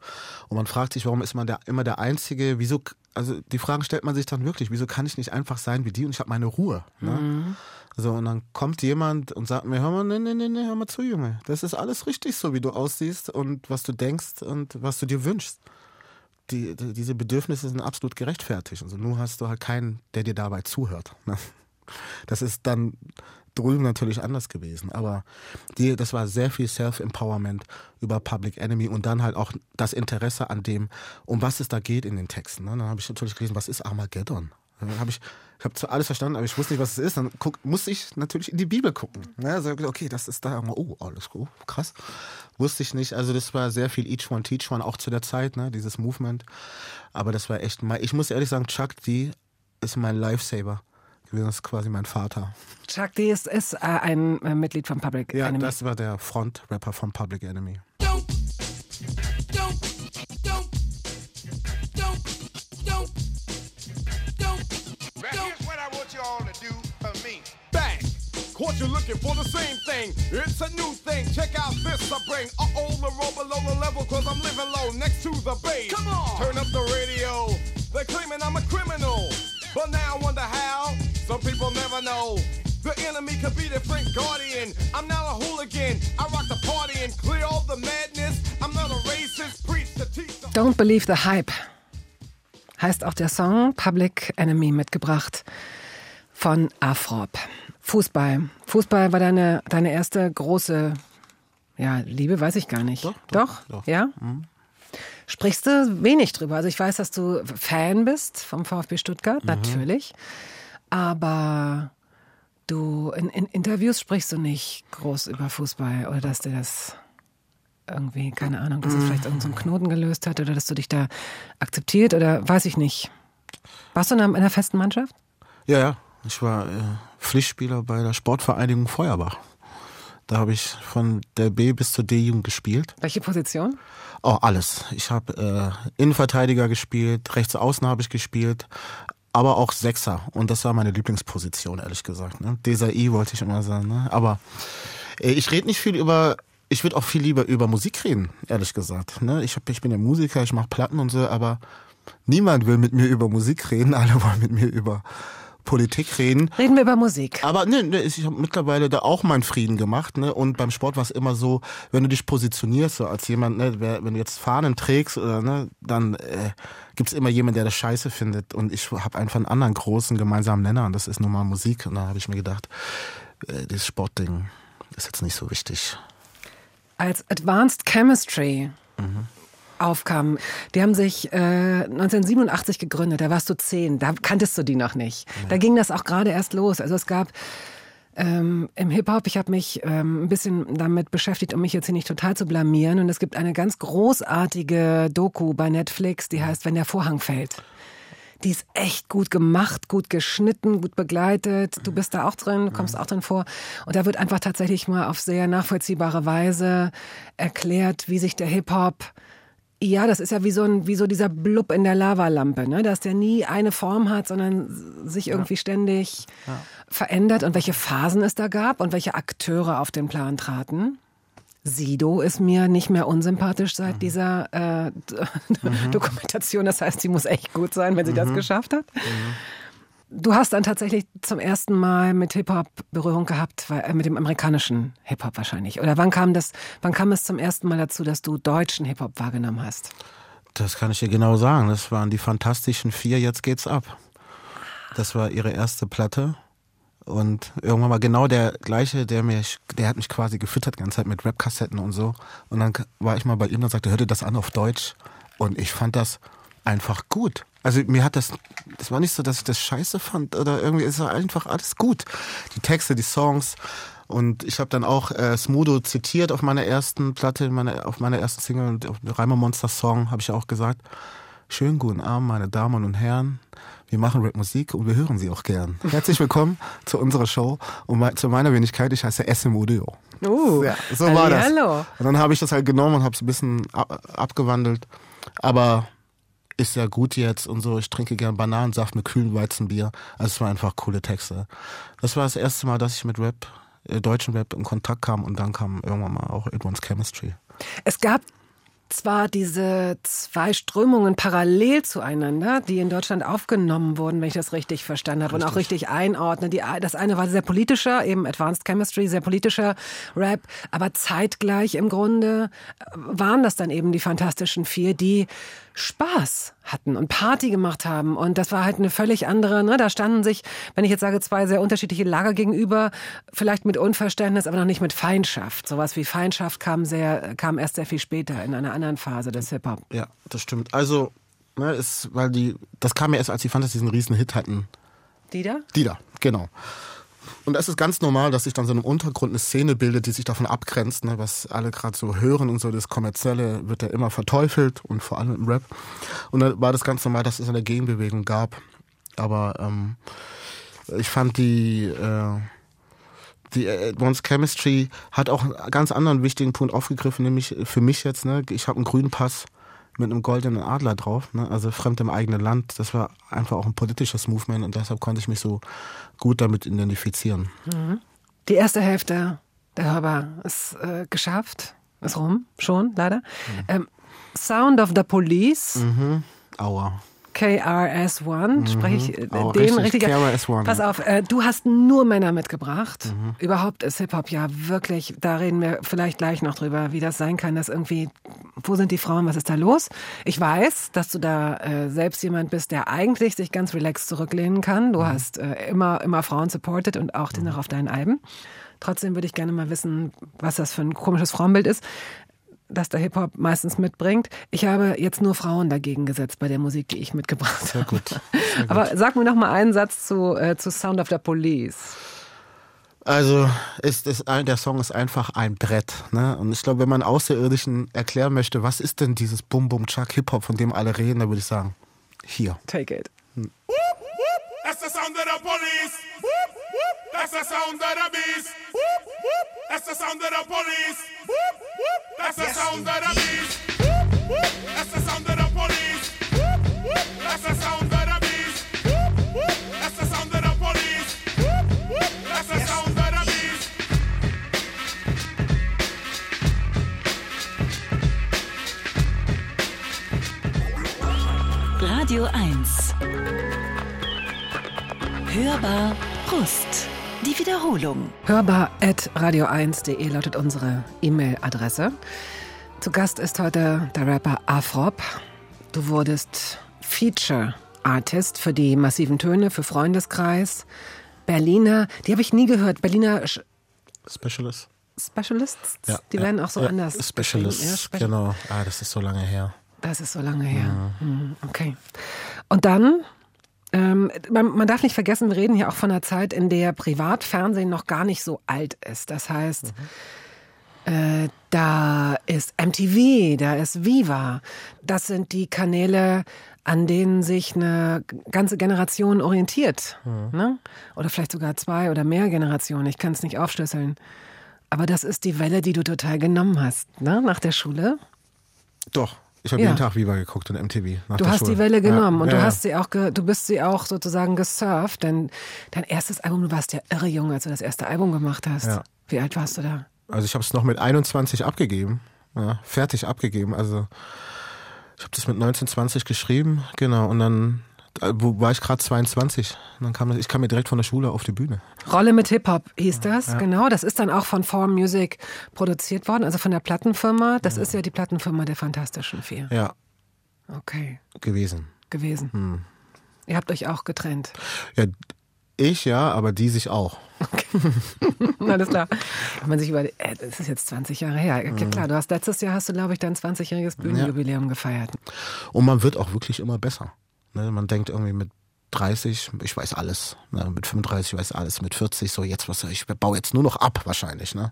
[SPEAKER 4] und man fragt sich, warum ist man der, immer der Einzige? Wieso? Also die Fragen stellt man sich dann wirklich. Wieso kann ich nicht einfach sein wie die und ich habe meine Ruhe? Ne? So, und dann kommt jemand und sagt mir, hör mal, nee, nee, nee, hör mal zu, Junge. Das ist alles richtig so, wie du aussiehst und was du denkst und was du dir wünschst. Die, die, diese Bedürfnisse sind absolut gerechtfertigt. Also nur hast du halt keinen, der dir dabei zuhört. Ne? Das ist dann drüben natürlich anders gewesen. Aber die, das war sehr viel Self-Empowerment über Public Enemy und dann halt auch das Interesse an dem, um was es da geht in den Texten. Ne? Dann habe ich natürlich gelesen, was ist Armageddon? Dann habe ich, ich habe zwar alles verstanden, aber ich wusste nicht, was es ist. Dann guck, musste ich natürlich in die Bibel gucken. Ne? Also, okay, das ist da. Oh, alles gut, krass. Wusste ich nicht. Also das war sehr viel Each One Teach One auch zu der Zeit, ne? dieses Movement. Aber das war echt mal. Ich muss ehrlich sagen, Chuck D ist mein Lifesaver gewesen. Das ist quasi mein Vater.
[SPEAKER 2] Chuck D ist, ist äh, ein äh, Mitglied von Public
[SPEAKER 4] Ja,
[SPEAKER 2] Enemy.
[SPEAKER 4] das war der Frontrapper von Public Enemy.
[SPEAKER 6] Don't,
[SPEAKER 5] Caught you looking for the same thing. It's a new thing. Check out this I bring. Uh oh, the roll below the level, cause I'm living low next to the base. Come on! Turn up the radio. They're claiming I'm a criminal. But now I wonder how. Some people never know. The enemy could be the Frank Guardian. I'm not a hooligan. I rock the party and clear all the madness. I'm not a racist. Preach to teach the
[SPEAKER 2] Don't Believe the Hype heißt auch der Song Public Enemy mitgebracht von Afrop. Fußball. Fußball war deine, deine erste große ja, Liebe, weiß ich gar nicht.
[SPEAKER 4] Doch,
[SPEAKER 2] Doch?
[SPEAKER 4] doch, doch.
[SPEAKER 2] Ja? Sprichst du wenig drüber? Also ich weiß, dass du Fan bist vom VfB Stuttgart, natürlich. Aber du in, in Interviews sprichst du nicht groß über Fußball oder dass dir das irgendwie, keine Ahnung, dass es vielleicht irgendeinen so Knoten gelöst hat oder dass du dich da akzeptiert oder weiß ich nicht. Warst du in einer, in einer festen Mannschaft?
[SPEAKER 4] Ja, ja. Ich war äh, Pflichtspieler bei der Sportvereinigung Feuerbach. Da habe ich von der B bis zur D-Jugend gespielt.
[SPEAKER 2] Welche Position?
[SPEAKER 4] Oh, alles. Ich habe äh, Innenverteidiger gespielt, rechts außen habe ich gespielt, aber auch Sechser. Und das war meine Lieblingsposition, ehrlich gesagt. Ne? Desai wollte ich immer sagen. Ne? Aber äh, ich rede nicht viel über. Ich würde auch viel lieber über Musik reden, ehrlich gesagt. Ne? Ich, hab, ich bin ja Musiker, ich mache Platten und so, aber niemand will mit mir über Musik reden. Alle wollen mit mir über Politik reden.
[SPEAKER 2] Reden wir über Musik.
[SPEAKER 4] Aber ne, ne, ich habe mittlerweile da auch meinen Frieden gemacht. Ne? Und beim Sport war es immer so, wenn du dich positionierst, so als jemand, ne, wenn du jetzt Fahnen trägst, oder, ne, dann äh, gibt es immer jemanden, der das scheiße findet. Und ich habe einfach einen anderen großen gemeinsamen Nenner und das ist nun mal Musik. Und da habe ich mir gedacht, äh, das Sportding ist jetzt nicht so wichtig.
[SPEAKER 2] Als Advanced Chemistry aufkam, die haben sich äh, 1987 gegründet, da warst du zehn, da kanntest du die noch nicht. Da ging das auch gerade erst los. Also es gab ähm, im Hip-Hop, ich habe mich ähm, ein bisschen damit beschäftigt, um mich jetzt hier nicht total zu blamieren. Und es gibt eine ganz großartige Doku bei Netflix, die heißt Wenn der Vorhang fällt. Die ist echt gut gemacht, gut geschnitten, gut begleitet. Du bist da auch drin, du kommst auch drin vor. Und da wird einfach tatsächlich mal auf sehr nachvollziehbare Weise erklärt, wie sich der Hip-Hop ja, das ist ja wie so, ein, wie so dieser Blub in der Lavalampe, ne? dass der nie eine Form hat, sondern sich irgendwie ständig verändert und welche Phasen es da gab und welche Akteure auf den Plan traten. Sido ist mir nicht mehr unsympathisch seit dieser äh, Dokumentation. Das heißt, sie muss echt gut sein, wenn sie das geschafft hat. Du hast dann tatsächlich zum ersten Mal mit Hip-Hop Berührung gehabt, äh, mit dem amerikanischen Hip-Hop wahrscheinlich. Oder wann kam das, wann kam es zum ersten Mal dazu, dass du deutschen Hip-Hop wahrgenommen hast?
[SPEAKER 4] Das kann ich dir genau sagen. Das waren die fantastischen vier, jetzt geht's ab. Das war ihre erste Platte. Und irgendwann war genau der gleiche, der mich, der hat mich quasi gefüttert die ganze Zeit mit Rap-Kassetten und so. Und dann war ich mal bei ihm und sagte, hörte das an auf Deutsch. Und ich fand das einfach gut. Also mir hat das, das war nicht so, dass ich das scheiße fand oder irgendwie ist einfach alles gut. Die Texte, die Songs. Und ich habe dann auch äh, Smudo zitiert auf meiner ersten Platte, meine, auf meiner ersten Single, und auf dem Reimer Monster Song, habe ich auch gesagt. Schönen guten Abend, meine Damen und Herren. Wir machen Rap-Musik und wir hören sie auch gern. Herzlich willkommen zu unserer Show und me- zu meiner Wenigkeit. Ich heiße Udio.
[SPEAKER 2] Uh,
[SPEAKER 4] Ja, so war das.
[SPEAKER 2] Hallo.
[SPEAKER 4] Und dann habe ich das halt genommen und habe es ein bisschen ab abgewandelt. Aber ist ja gut jetzt und so. Ich trinke gern Bananensaft mit kühlem Weizenbier. Also es waren einfach coole Texte. Das war das erste Mal, dass ich mit Rap, äh, deutschen Rap in Kontakt kam und dann kam irgendwann mal auch Advanced Chemistry.
[SPEAKER 2] Es gab zwar diese zwei Strömungen parallel zueinander, die in Deutschland aufgenommen wurden, wenn ich das richtig verstanden habe und auch richtig einordne. Die, das eine war sehr politischer, eben Advanced Chemistry, sehr politischer Rap, aber zeitgleich im Grunde äh, waren das dann eben die Fantastischen Vier, die Spaß hatten und Party gemacht haben. Und das war halt eine völlig andere, ne? da standen sich, wenn ich jetzt sage, zwei sehr unterschiedliche Lager gegenüber, vielleicht mit Unverständnis, aber noch nicht mit Feindschaft. Sowas wie Feindschaft kam sehr, kam erst sehr viel später in einer anderen Phase des Hip-Hop.
[SPEAKER 4] Ja, das stimmt. Also, ne, ist, weil die, das kam ja erst, als die Fantas diesen riesen Hit hatten.
[SPEAKER 2] Die da?
[SPEAKER 4] Die da, genau. Und es ist ganz normal, dass sich dann so im Untergrund eine Szene bildet, die sich davon abgrenzt, ne, was alle gerade so hören und so. Das Kommerzielle wird ja immer verteufelt und vor allem im Rap. Und dann war das ganz normal, dass es eine Gegenbewegung gab. Aber ähm, ich fand die, äh, die Advanced Chemistry hat auch einen ganz anderen wichtigen Punkt aufgegriffen, nämlich für mich jetzt, ne, ich habe einen grünen Pass mit einem goldenen Adler drauf, ne, also fremd im eigenen Land. Das war einfach auch ein politisches Movement und deshalb konnte ich mich so gut damit identifizieren.
[SPEAKER 2] Die erste Hälfte der Hörbar ist äh, geschafft. Ist rum, schon, leider. Ähm, Sound of the Police,
[SPEAKER 4] Aua.
[SPEAKER 2] KRS-One, spreche ich äh,
[SPEAKER 4] Oh,
[SPEAKER 2] den
[SPEAKER 4] richtig,
[SPEAKER 2] richtig?
[SPEAKER 4] KRS-One,
[SPEAKER 2] Pass auf, äh, du hast nur Männer mitgebracht. Überhaupt ist Hip-Hop ja wirklich, da reden wir vielleicht gleich noch drüber, wie das sein kann, dass irgendwie, wo sind die Frauen, was ist da los? Ich weiß, dass du da äh, selbst jemand bist, der eigentlich sich ganz relaxed zurücklehnen kann. Du hast äh, immer, immer Frauen supported und auch den auch auf deinen Alben. Trotzdem würde ich gerne mal wissen, was das für ein komisches Frauenbild ist das der Hip-Hop meistens mitbringt. Ich habe jetzt nur Frauen dagegen gesetzt bei der Musik, die ich mitgebracht habe.
[SPEAKER 4] gut.
[SPEAKER 2] Aber sag mir noch mal einen Satz zu, äh, zu Sound of the Police.
[SPEAKER 4] Also ist, ist ein, der Song ist einfach ein Brett. Ne? Und ich glaube, wenn man Außerirdischen erklären möchte, was ist denn dieses Bum Bum Chuck Hip-Hop, von dem alle reden, dann würde ich sagen, hier.
[SPEAKER 2] Take it.
[SPEAKER 5] That's the sound of the police. That's the sound of the beast. That's the sound of the police. That's the sound of the beast. That's the sound of the police. That's the sound of the beast. That's the sound of the police. That's the sound of the beast.
[SPEAKER 1] Radio 1. Hörbar Brust. Die Wiederholung.
[SPEAKER 2] Hörbar at radio1.de lautet unsere E-Mail-Adresse. Zu Gast ist heute der Rapper Afrop. Du wurdest Feature Artist für die massiven Töne, für Freundeskreis. Berliner, die habe ich nie gehört. Berliner Sch-
[SPEAKER 4] Specialist?
[SPEAKER 2] Specialists,
[SPEAKER 4] Ja,
[SPEAKER 2] die
[SPEAKER 4] ja,
[SPEAKER 2] werden auch so
[SPEAKER 4] ja,
[SPEAKER 2] anders.
[SPEAKER 4] Specialist,
[SPEAKER 2] geschrieben. Ja, Special-
[SPEAKER 4] genau. Ah, das ist so lange her.
[SPEAKER 2] Das ist so lange her. Hm, Okay. Und dann, ähm, man, man darf nicht vergessen, wir reden hier auch von einer Zeit, in der Privatfernsehen noch gar nicht so alt ist. Das heißt, äh, da ist MTV, da ist Viva. Das sind die Kanäle, an denen sich eine ganze Generation orientiert. Ne? Oder vielleicht sogar zwei oder mehr Generationen. Ich kann es nicht aufschlüsseln. Aber das ist die Welle, die du total genommen hast, ne? nach der Schule.
[SPEAKER 4] Doch. Ich habe
[SPEAKER 2] Ja.
[SPEAKER 4] jeden Tag Viva geguckt und MTV. Nach
[SPEAKER 2] Du hast
[SPEAKER 4] Schule.
[SPEAKER 2] die Welle genommen
[SPEAKER 4] ja,
[SPEAKER 2] und du hast sie auch, du bist sie auch sozusagen gesurft, denn dein erstes Album, du warst ja irre jung, als du das erste Album gemacht hast. Wie alt warst du da?
[SPEAKER 4] Also ich habe es noch mit 21 abgegeben, fertig abgegeben. Also ich habe das mit 19, 20 geschrieben, genau. Und dann wo war ich gerade 22. Und dann kam das, ich kam mir direkt von der Schule auf die Bühne.
[SPEAKER 2] Rolle mit Hip-Hop hieß das, genau. Das ist dann auch von Form Music produziert worden, also von der Plattenfirma. Das ist ja die Plattenfirma der Fantastischen Vier.
[SPEAKER 4] Ja.
[SPEAKER 2] Okay,
[SPEAKER 4] gewesen.
[SPEAKER 2] gewesen.
[SPEAKER 4] Hm.
[SPEAKER 2] Ihr habt euch auch getrennt.
[SPEAKER 4] Ja, ich ja, aber die sich auch.
[SPEAKER 2] Alles klar. Wenn man sich über, äh, das ist jetzt 20 Jahre her.
[SPEAKER 4] Mhm.
[SPEAKER 2] Ja, klar, du hast letztes Jahr hast du, glaube ich, dein 20-jähriges Bühnenjubiläum gefeiert.
[SPEAKER 4] Und man wird auch wirklich immer besser. Ne? Man denkt irgendwie mit 30, ich weiß alles. Ne? Mit 35, ich weiß alles. Mit 40, so jetzt was, ich baue jetzt nur noch ab wahrscheinlich. Ne?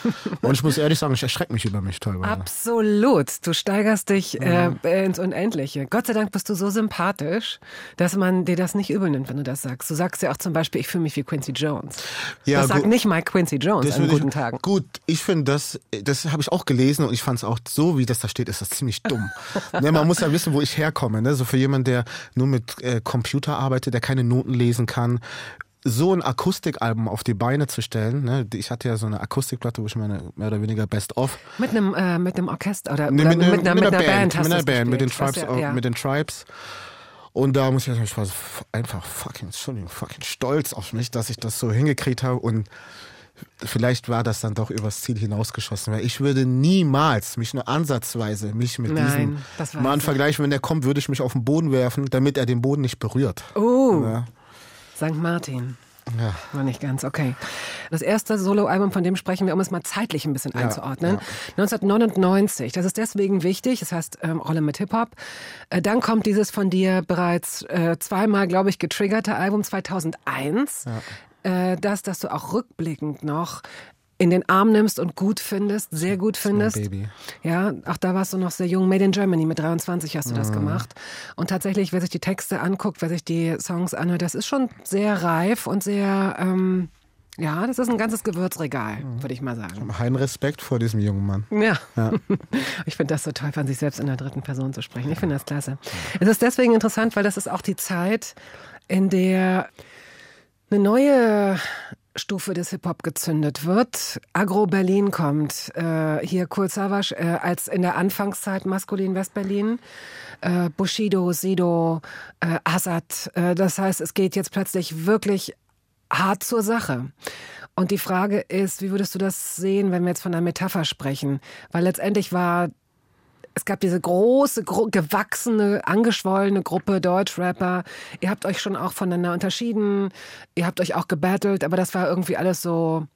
[SPEAKER 4] Und ich muss ehrlich sagen, ich erschrecke mich über mich teilweise.
[SPEAKER 2] Absolut. Du steigerst dich äh, ins Unendliche. Gott sei Dank bist du so sympathisch, dass man dir das nicht übel nimmt, wenn du das sagst. Du sagst ja auch zum Beispiel, ich fühle mich wie Quincy Jones.
[SPEAKER 4] Ja,
[SPEAKER 2] das sagt nicht Mike Quincy Jones
[SPEAKER 4] Das
[SPEAKER 2] an guten
[SPEAKER 4] ich,
[SPEAKER 2] Tagen.
[SPEAKER 4] Gut, ich finde das, das habe ich auch gelesen und ich fand es auch so, wie das da steht, ist das ziemlich dumm. ne, man muss ja wissen, wo ich herkomme. Ne? So für jemanden, der nur mit äh, Computer arbeitet, der keine Noten lesen kann, so ein Akustikalbum auf die Beine zu stellen. Ne? Ich hatte ja so eine Akustikplatte, wo ich meine mehr oder weniger Best of
[SPEAKER 2] Mit einem, äh, mit einem Orchester oder,
[SPEAKER 4] Nee,
[SPEAKER 2] oder
[SPEAKER 4] mit,
[SPEAKER 2] mit, einer, mit einer Band, hast
[SPEAKER 4] mit einer Band, mit den Tribes,
[SPEAKER 2] ja- ja.
[SPEAKER 4] mit den Tribes. Und da muss ich sagen, ich war einfach fucking, Entschuldigung, fucking stolz auf mich, dass ich das so hingekriegt habe und vielleicht war das dann doch übers Ziel hinausgeschossen, weil ich würde niemals mich nur ansatzweise mich mit
[SPEAKER 2] Nein,
[SPEAKER 4] diesem Mann
[SPEAKER 2] ich.
[SPEAKER 4] vergleichen, wenn der kommt, würde ich mich auf den Boden werfen, damit er den Boden nicht berührt.
[SPEAKER 2] Oh,
[SPEAKER 4] Ja.
[SPEAKER 2] St. Martin.
[SPEAKER 4] Ja.
[SPEAKER 2] War nicht ganz, okay. Das erste Soloalbum, von dem sprechen wir, um es mal zeitlich ein bisschen einzuordnen. 1999, das ist deswegen wichtig, das heißt ähm, Rolle mit Hip-Hop. Äh, dann kommt dieses von dir bereits äh, zweimal, glaube ich, getriggerte Album 2001. Äh, das, das du auch rückblickend noch in den Arm nimmst und gut findest, sehr gut findest.
[SPEAKER 4] Baby.
[SPEAKER 2] Ja, auch da warst du noch sehr jung. Made in Germany, mit 23 hast du
[SPEAKER 4] Mhm.
[SPEAKER 2] das gemacht. Und tatsächlich, wer sich die Texte anguckt, wer sich die Songs anhört, das ist schon sehr reif und sehr, ähm, ja, das ist ein ganzes Gewürzregal,
[SPEAKER 4] Mhm.
[SPEAKER 2] würde ich mal sagen.
[SPEAKER 4] Heinen Respekt vor diesem jungen Mann.
[SPEAKER 2] Ja. Ich finde das so toll, von sich selbst in der dritten Person zu sprechen. Ich finde das klasse. Es ist deswegen interessant, weil das ist auch die Zeit, in der eine neue Stufe des Hip-Hop gezündet wird. Agro Berlin kommt. Äh, hier Kurt Savas äh, als in der Anfangszeit maskulin Westberlin. Äh, Bushido, Sido, äh, Assad. Äh, das heißt, es geht jetzt plötzlich wirklich hart zur Sache. Und die Frage ist, wie würdest du das sehen, wenn wir jetzt von einer Metapher sprechen? Weil letztendlich war es gab diese große, gro gewachsene, angeschwollene Gruppe Deutschrapper. Ihr habt euch schon auch voneinander unterschieden. Ihr habt euch auch gebattelt, aber das war irgendwie alles so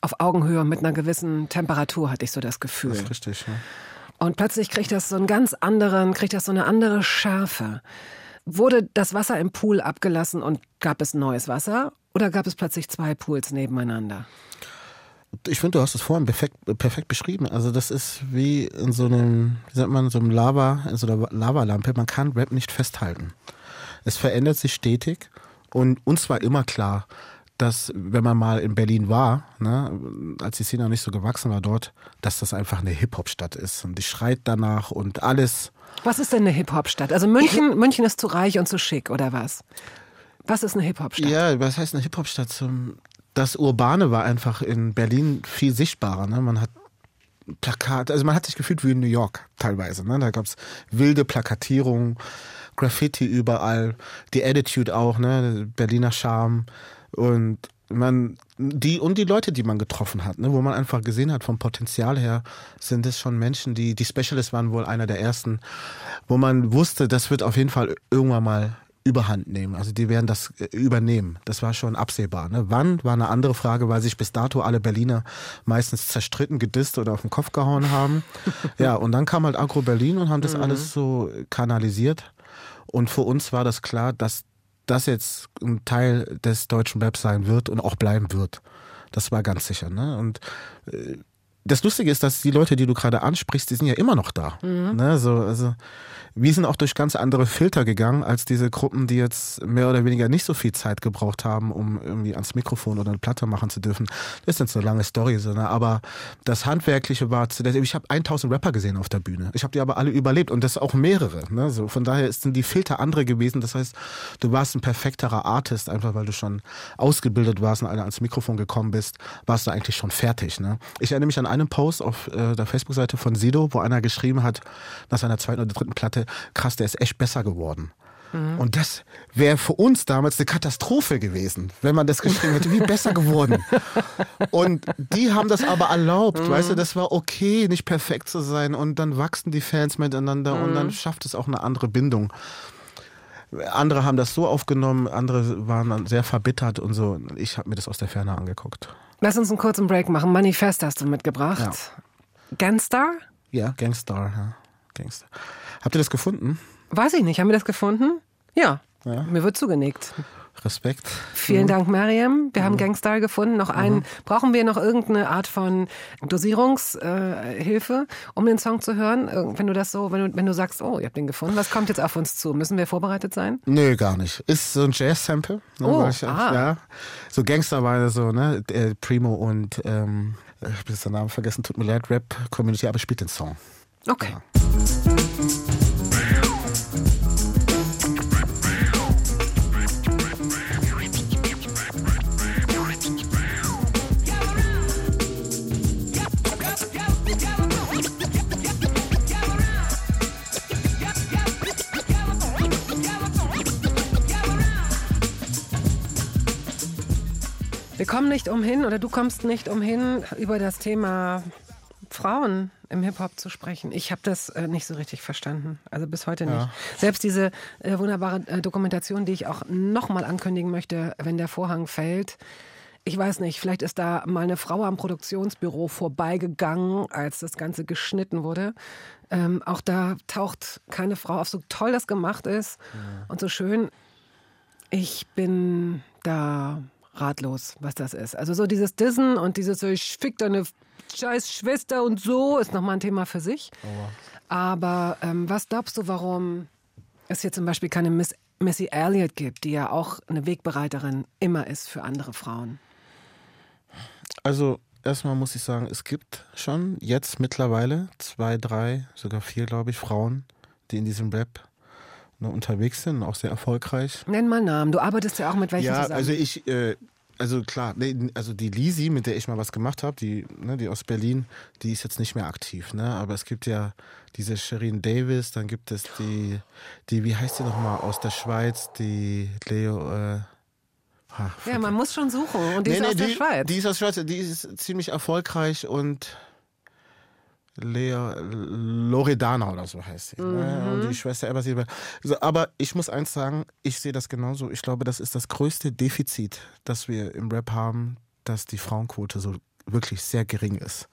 [SPEAKER 2] auf Augenhöhe mit einer gewissen Temperatur, hatte ich so das Gefühl.
[SPEAKER 4] Das ist richtig. Ja.
[SPEAKER 2] Und plötzlich kriegt das so einen ganz anderen, kriegt das so eine andere Schärfe. Wurde das Wasser im Pool abgelassen und gab es neues Wasser? Oder gab es plötzlich zwei Pools nebeneinander?
[SPEAKER 4] Ich finde, du hast es vorhin perfekt, perfekt beschrieben. Also das ist wie in so einem, wie sagt man, so einem Lava, in so einer Lavalampe. Man kann Rap nicht festhalten. Es verändert sich stetig und uns war immer klar, dass wenn man mal in Berlin war, ne, als die Szene noch nicht so gewachsen war dort, dass das einfach eine Hip-Hop-Stadt ist und die schreit danach und alles.
[SPEAKER 2] Was ist denn eine Hip-Hop-Stadt? Also München, München ist zu reich und zu schick, oder was? Was ist eine Hip-Hop-Stadt?
[SPEAKER 4] Ja, was heißt eine Hip-Hop-Stadt? Das Urbane war einfach in Berlin viel sichtbarer. Ne? Man hat Plakate, also man hat sich gefühlt wie in New York teilweise. Ne? Da gab's wilde Plakatierungen, Graffiti überall, die Attitude auch, ne? Berliner Charme und man die und die Leute, die man getroffen hat, ne, wo man einfach gesehen hat vom Potenzial her, sind es schon Menschen, die die Specialists waren wohl einer der ersten, wo man wusste, das wird auf jeden Fall irgendwann mal Überhand nehmen. Also die werden das äh, übernehmen. Das war schon absehbar. Ne? Wann war eine andere Frage, weil sich bis dato alle Berliner meistens zerstritten, gedisst oder auf den Kopf gehauen haben. ja, und dann kam halt Agro Berlin und haben das alles so kanalisiert. Und für uns war das klar, dass das jetzt ein Teil des deutschen Raps sein wird und auch bleiben wird. Das war ganz sicher. Ne? Und äh, das Lustige ist, dass die Leute, die du gerade ansprichst, die sind ja immer noch da. Ne? So, also, wir sind auch durch ganz andere Filter gegangen als diese Gruppen, die jetzt mehr oder weniger nicht so viel Zeit gebraucht haben, um irgendwie ans Mikrofon oder eine Platte machen zu dürfen. Das ist jetzt eine lange Story, so, ne? aber das Handwerkliche war, zu der, ich habe 1000 Rapper gesehen auf der Bühne. Ich habe die aber alle überlebt und das auch mehrere. Ne? So, von daher sind die Filter andere gewesen. Das heißt, du warst ein perfekterer Artist, einfach weil du schon ausgebildet warst und einer ans Mikrofon gekommen bist, warst du eigentlich schon fertig. Ne? Ich erinnere mich an einen Post auf äh, der Facebook-Seite von Sido, wo einer geschrieben hat, nach seiner zweiten oder dritten Platte, krass, der ist echt besser geworden. Und das wäre für uns damals eine Katastrophe gewesen, wenn man das geschrieben hätte, wie besser geworden. Und die haben das aber erlaubt, weißt du, das war okay, nicht perfekt zu sein. Und dann wachsen die Fans miteinander und dann schafft es auch eine andere Bindung. Andere haben das so aufgenommen, andere waren dann sehr verbittert und so. Ich habe mir das aus der Ferne angeguckt.
[SPEAKER 2] Lass uns einen kurzen Break machen. Manifest hast du mitgebracht. Gangstar?
[SPEAKER 4] Ja, Gangstar, ja. Gangster. Habt ihr das gefunden?
[SPEAKER 2] Weiß ich nicht. Haben wir das gefunden? Ja.
[SPEAKER 4] Ja.
[SPEAKER 2] Mir wird zugenickt.
[SPEAKER 4] Respekt.
[SPEAKER 2] Vielen Dank, Mariam. Wir haben Gangstar gefunden. Noch einen. Brauchen wir noch irgendeine Art von Dosierungshilfe, äh, um den Song zu hören? Irgend- Wenn du das so, wenn du, wenn du sagst, oh, ihr habt den gefunden, was kommt jetzt auf uns zu? Müssen wir vorbereitet sein?
[SPEAKER 4] Nö, gar nicht. Ist so ein Jazz-Sample. Ne,
[SPEAKER 2] Oh,
[SPEAKER 4] ich,
[SPEAKER 2] ah.
[SPEAKER 4] Ja. So Gangster war ja so, ne? äh, Primo und, ähm, ich hab jetzt den Namen vergessen, tut mir leid, Rap-Community, aber spielt den Song.
[SPEAKER 2] Okay. Wir kommen nicht umhin, oder du kommst nicht umhin, über das Thema Frauen im Hip-Hop zu sprechen. Ich habe das äh, nicht so richtig verstanden. Also bis heute nicht. Selbst diese äh, wunderbare äh, Dokumentation, die ich auch nochmal ankündigen möchte, wenn der Vorhang fällt. Ich weiß nicht, vielleicht ist da mal eine Frau am Produktionsbüro vorbeigegangen, als das Ganze geschnitten wurde. Ähm, auch da taucht keine Frau auf, so toll das gemacht ist und so schön. Ich bin da ratlos, was das ist. Also so dieses Dissen und dieses so, ich fick deine scheiß Schwester und so ist nochmal ein Thema für sich. Aber ähm, was glaubst du, warum es hier zum Beispiel keine Miss Missy Elliott gibt, die ja auch eine Wegbereiterin immer ist für andere Frauen?
[SPEAKER 4] Also, erstmal muss ich sagen, es gibt schon jetzt mittlerweile zwei, drei, sogar vier, glaube ich, Frauen, die in diesem Rap ne, unterwegs sind auch sehr erfolgreich.
[SPEAKER 2] Nenn mal Namen. Du arbeitest ja auch mit welchen
[SPEAKER 4] Ja,
[SPEAKER 2] zusammen.
[SPEAKER 4] also ich, äh, also klar, also die Lisi, mit der ich mal was gemacht habe, die, ne, die aus Berlin, die ist jetzt nicht mehr aktiv, ne? Aber es gibt ja diese Sherin Davis, dann gibt es die, die, wie heißt die nochmal, aus der Schweiz, die Leo, äh, ah,
[SPEAKER 2] ja, man muss schon suchen. Und die
[SPEAKER 4] Nee,
[SPEAKER 2] ist
[SPEAKER 4] nee,
[SPEAKER 2] aus der
[SPEAKER 4] die,
[SPEAKER 2] Schweiz.
[SPEAKER 4] Die ist aus der Schweiz, die ist ziemlich erfolgreich und Lea Loredana oder so heißt sie. Ne?
[SPEAKER 2] Mhm.
[SPEAKER 4] Und die Schwester Ebba Silber. Aber ich muss eins sagen, ich sehe das genauso. Ich glaube, das ist das größte Defizit, das wir im Rap haben, dass die Frauenquote so wirklich sehr gering ist.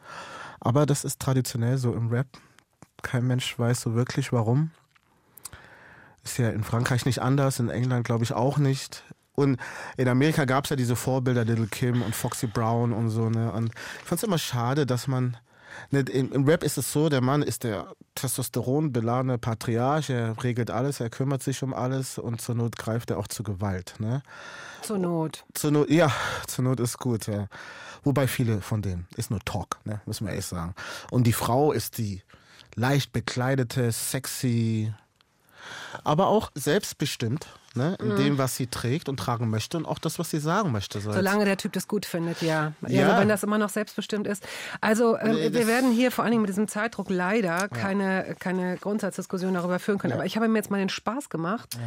[SPEAKER 4] Aber das ist traditionell so im Rap. Kein Mensch weiß so wirklich warum. Ist ja in Frankreich nicht anders, in England glaube ich auch nicht. Und in Amerika gab es ja diese Vorbilder, Little Kim und Foxy Brown und so. Ne? Und ich fand es immer schade, dass man. Ne, im, Rap ist es so, der Mann ist der Testosteron beladene Patriarch, er regelt alles, er kümmert sich um alles und zur Not greift er auch zu Gewalt. Ne?
[SPEAKER 2] Zur Not.
[SPEAKER 4] Zur Not, ja, zur Not ist gut, ja. Wobei viele von denen ist nur Talk, ne? müssen wir ehrlich sagen. Und die Frau ist die leicht bekleidete, sexy, aber auch selbstbestimmt, ne? in dem, was sie trägt und tragen möchte und auch das, was sie sagen möchte. So
[SPEAKER 2] Solange der Typ das gut findet, ja. Ja,
[SPEAKER 4] Ja.
[SPEAKER 2] aber wenn das immer noch selbstbestimmt ist. Also ähm,
[SPEAKER 4] Nee,
[SPEAKER 2] wir werden hier vor allen Dingen mit diesem Zeitdruck leider keine, keine Grundsatzdiskussion darüber führen können. Aber ich habe mir jetzt mal den Spaß gemacht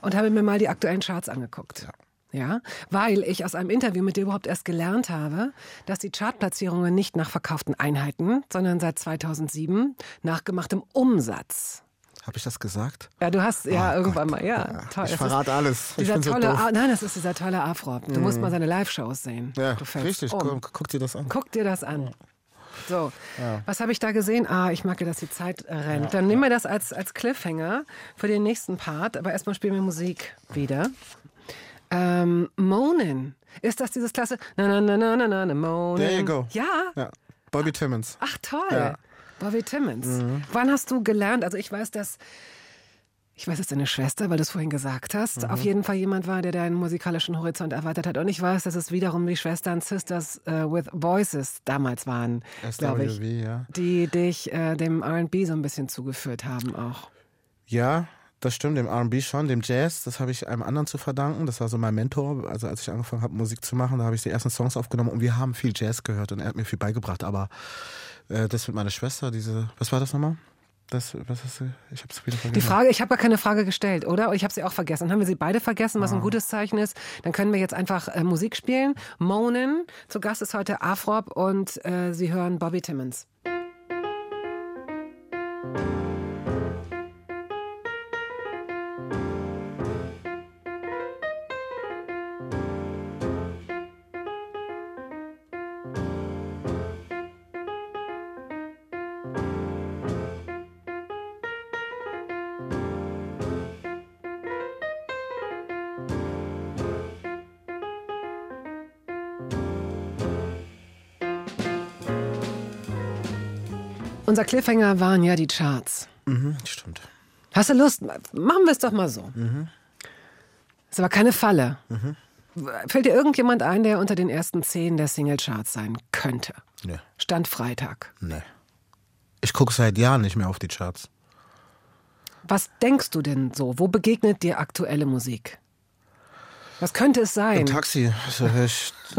[SPEAKER 2] und habe mir mal die aktuellen Charts angeguckt. Ja, weil ich aus einem Interview mit dir überhaupt erst gelernt habe, dass die Chartplatzierungen nicht nach verkauften Einheiten, sondern seit 2007 nach gemachtem Umsatz.
[SPEAKER 4] Habe ich das gesagt?
[SPEAKER 2] Ja, du hast ja
[SPEAKER 4] Oh
[SPEAKER 2] irgendwann
[SPEAKER 4] Gott.
[SPEAKER 2] mal, ja,
[SPEAKER 4] Ja,
[SPEAKER 2] toll.
[SPEAKER 4] ich
[SPEAKER 2] Das
[SPEAKER 4] verrate
[SPEAKER 2] ist
[SPEAKER 4] alles.
[SPEAKER 2] Dieser
[SPEAKER 4] so
[SPEAKER 2] tolle. A- nein, das ist dieser tolle Afrop. Du musst mal seine Live-Shows sehen.
[SPEAKER 4] Ja, richtig.
[SPEAKER 2] um.
[SPEAKER 4] Guck, guck dir das an.
[SPEAKER 2] Guck dir das an. So, was habe ich da gesehen? Ah, ich mag ja, dass die Zeit äh, rennt. Dann nehmen wir das als, als Cliffhanger für den nächsten Part. Aber erstmal spielen wir Musik wieder. Ähm, Moanin. Ist das dieses klasse? Na, na, na, na, na, na, na, Moanin.
[SPEAKER 4] There you go.
[SPEAKER 2] Ja.
[SPEAKER 4] Ja, Bobby Timmons.
[SPEAKER 2] Ach, toll.
[SPEAKER 4] Mhm.
[SPEAKER 2] Bobby Timmons. Wann hast du gelernt? Also ich weiß, dass ich weiß, dass deine Schwester, weil du es vorhin gesagt hast,
[SPEAKER 4] Mhm.
[SPEAKER 2] auf jeden Fall jemand war, der deinen musikalischen Horizont erweitert hat. Und ich weiß, dass es wiederum die Schwestern Sisters äh, with Voices damals waren, glaube ich,
[SPEAKER 4] ja.
[SPEAKER 2] die dich äh, dem R&B so ein bisschen zugeführt haben auch.
[SPEAKER 4] Ja, das stimmt, dem R&B schon, dem Jazz, das habe ich einem anderen zu verdanken. Das war so mein Mentor. Also als ich angefangen habe, Musik zu machen, da habe ich die ersten Songs aufgenommen und wir haben viel Jazz gehört und er hat mir viel beigebracht. Aber äh, das mit meiner Schwester, diese, was war das nochmal? Das, was hast du? Ich hab's wieder vergessen.
[SPEAKER 2] Die Frage, ich habe gar keine Frage gestellt, oder? Und ich habe sie auch vergessen. Dann haben wir sie beide vergessen, was ein gutes Zeichen ist. Dann können wir jetzt einfach äh, Musik spielen. Monen. Zu Gast ist heute Afrop und äh, Sie hören Bobby Timmons. Unser Cliffhanger waren ja die Charts.
[SPEAKER 4] Mhm, stimmt.
[SPEAKER 2] Hast du Lust? Machen wir es doch mal so. Ist aber keine Falle. Fällt dir irgendjemand ein, der unter den ersten zehn der Singlecharts sein könnte?
[SPEAKER 4] Nee,
[SPEAKER 2] Stand Freitag.
[SPEAKER 4] nee. Ich gucke seit Jahren nicht mehr auf die Charts.
[SPEAKER 2] Was denkst du denn so? Wo begegnet dir aktuelle Musik? Was könnte es sein?
[SPEAKER 4] Im Taxi.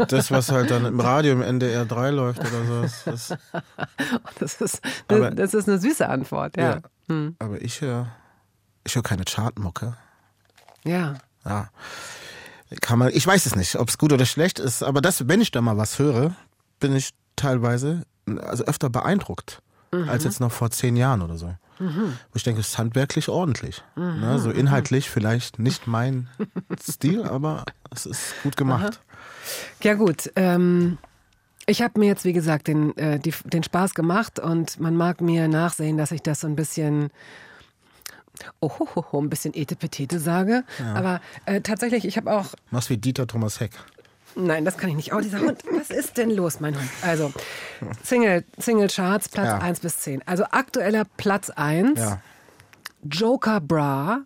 [SPEAKER 4] Das, was halt dann im Radio im NDR 3 läuft oder so. Das, das,
[SPEAKER 2] Das ist,
[SPEAKER 4] Aber-
[SPEAKER 2] das, das ist eine süße Antwort, ja.
[SPEAKER 4] ja. Aber ich höre ich hör keine Chartmucke.
[SPEAKER 2] Ja.
[SPEAKER 4] Ja. Kann man, ich weiß es nicht, ob es gut oder schlecht ist, aber das, wenn ich da mal was höre, bin ich teilweise also öfter beeindruckt als jetzt noch vor zehn Jahren oder so. Wo ich denke, es ist handwerklich ordentlich. Ne? So inhaltlich vielleicht nicht mein Stil, aber es ist gut gemacht.
[SPEAKER 2] Ja gut, ähm, ich habe mir jetzt, wie gesagt, den, äh, die, den Spaß gemacht und man mag mir nachsehen, dass ich das so ein bisschen ohohoho, ein bisschen etepetete sage. Aber äh, tatsächlich, ich habe auch
[SPEAKER 4] Machst wie Dieter Thomas Heck.
[SPEAKER 2] Nein, das kann ich nicht. Oh, dieser Hund. Was ist denn los, mein Hund? Also, Single, Single Charts, Platz
[SPEAKER 4] Ja.
[SPEAKER 2] 1 bis 10. Also aktueller Platz 1,
[SPEAKER 4] Ja.
[SPEAKER 2] Joker Bra.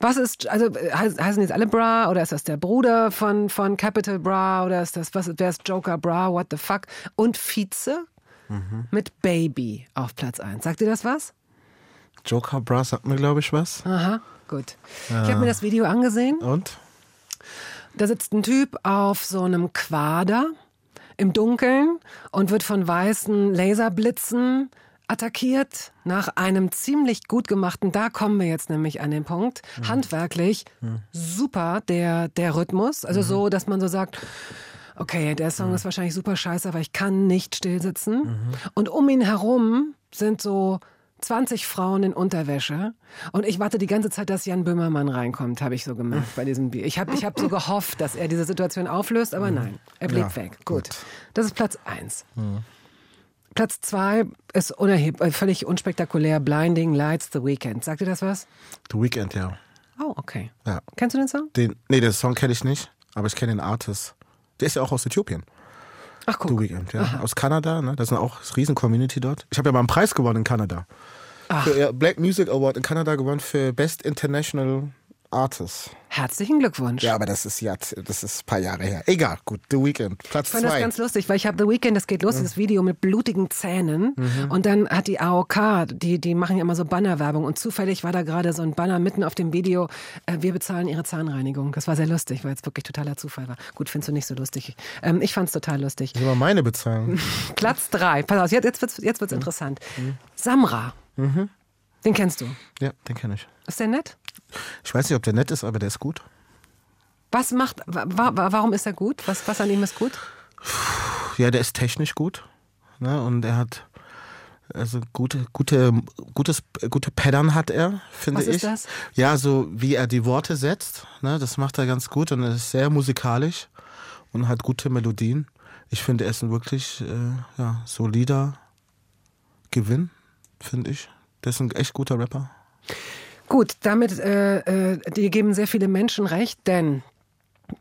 [SPEAKER 2] Was ist, also äh, heiß- heißen jetzt alle Bra oder ist das der Bruder von, von Capital Bra oder ist das, was, wer ist Joker Bra, what the fuck? Und Vize mit Baby auf Platz 1. Sagt ihr das was?
[SPEAKER 4] Joker Brass sagt mir, glaube ich, was.
[SPEAKER 2] Aha, gut. Ich habe mir das Video angesehen.
[SPEAKER 4] Und?
[SPEAKER 2] Da sitzt ein Typ auf so einem Quader im Dunkeln und wird von weißen Laserblitzen attackiert nach einem ziemlich gut gemachten, da kommen wir jetzt nämlich an den Punkt, handwerklich super der, der Rhythmus, also so, dass man so sagt, okay, der Song ist wahrscheinlich super scheiße, aber ich kann nicht still sitzen. Und um ihn herum sind so 20 Frauen in Unterwäsche. Und ich warte die ganze Zeit, dass Jan Böhmermann reinkommt, habe ich so gemerkt bei diesem Bier. Ich habe ich hab so gehofft, dass er diese Situation auflöst, aber nein, er blieb
[SPEAKER 4] Ja,
[SPEAKER 2] weg. Gut. Das ist Platz eins. Platz zwei ist unerheb äh, völlig unspektakulär. Blinding Lights The Weekend. Sagt ihr das was?
[SPEAKER 4] The Weeknd, ja.
[SPEAKER 2] Oh, okay.
[SPEAKER 4] ja.
[SPEAKER 2] Kennst du den Song?
[SPEAKER 4] Den, nee, den Song kenne ich nicht, aber ich kenne den Artist. Der ist ja auch aus Äthiopien.
[SPEAKER 2] Ach, guck.
[SPEAKER 4] Weeknd, ja. Aus Kanada, ne? Das ist auch eine riesen Community dort. Ich habe ja mal einen Preis gewonnen in Kanada. Für, ja, Black Music Award in Kanada gewonnen für Best International Artist.
[SPEAKER 2] Herzlichen Glückwunsch.
[SPEAKER 4] Ja, aber das ist ja, das ist ein paar Jahre her. Egal, gut, The Weeknd, Platz
[SPEAKER 2] Ich fand das
[SPEAKER 4] zwei.
[SPEAKER 2] ganz lustig, weil ich habe The Weeknd, das geht los, dieses Video mit blutigen Zähnen.
[SPEAKER 4] Mhm.
[SPEAKER 2] Und dann hat die AOK, die, die machen ja immer so Bannerwerbung. Und zufällig war da gerade so ein Banner mitten auf dem Video, äh, wir bezahlen ihre Zahnreinigung. Das war sehr lustig, weil es wirklich totaler Zufall war. Gut, findest du nicht so lustig. Ähm, ich fand's total lustig.
[SPEAKER 4] Das immer meine Bezahlung.
[SPEAKER 2] Platz drei. Pass auf, jetzt, jetzt wird's, jetzt
[SPEAKER 4] Mhm.
[SPEAKER 2] wird's interessant. Samra. Den kennst du.
[SPEAKER 4] ja, den kenne ich.
[SPEAKER 2] Ist der nett?
[SPEAKER 4] Ich weiß nicht, ob der nett ist, aber der ist gut.
[SPEAKER 2] Was macht, wa, wa, warum ist er gut? Was, was an ihm ist gut?
[SPEAKER 4] Ja, der ist technisch gut. Ne? Und er hat also gute, gute, gutes, gute Pattern hat er, finde
[SPEAKER 2] Was
[SPEAKER 4] ich.
[SPEAKER 2] ist das?
[SPEAKER 4] Ja, so wie er die Worte setzt, ne? das macht er ganz gut und er ist sehr musikalisch und hat gute Melodien. Ich finde, er ist ein wirklich äh, ja, solider Gewinn, finde ich. Der ist ein echt guter Rapper.
[SPEAKER 2] Gut, damit äh, äh, die geben sehr viele Menschen recht, denn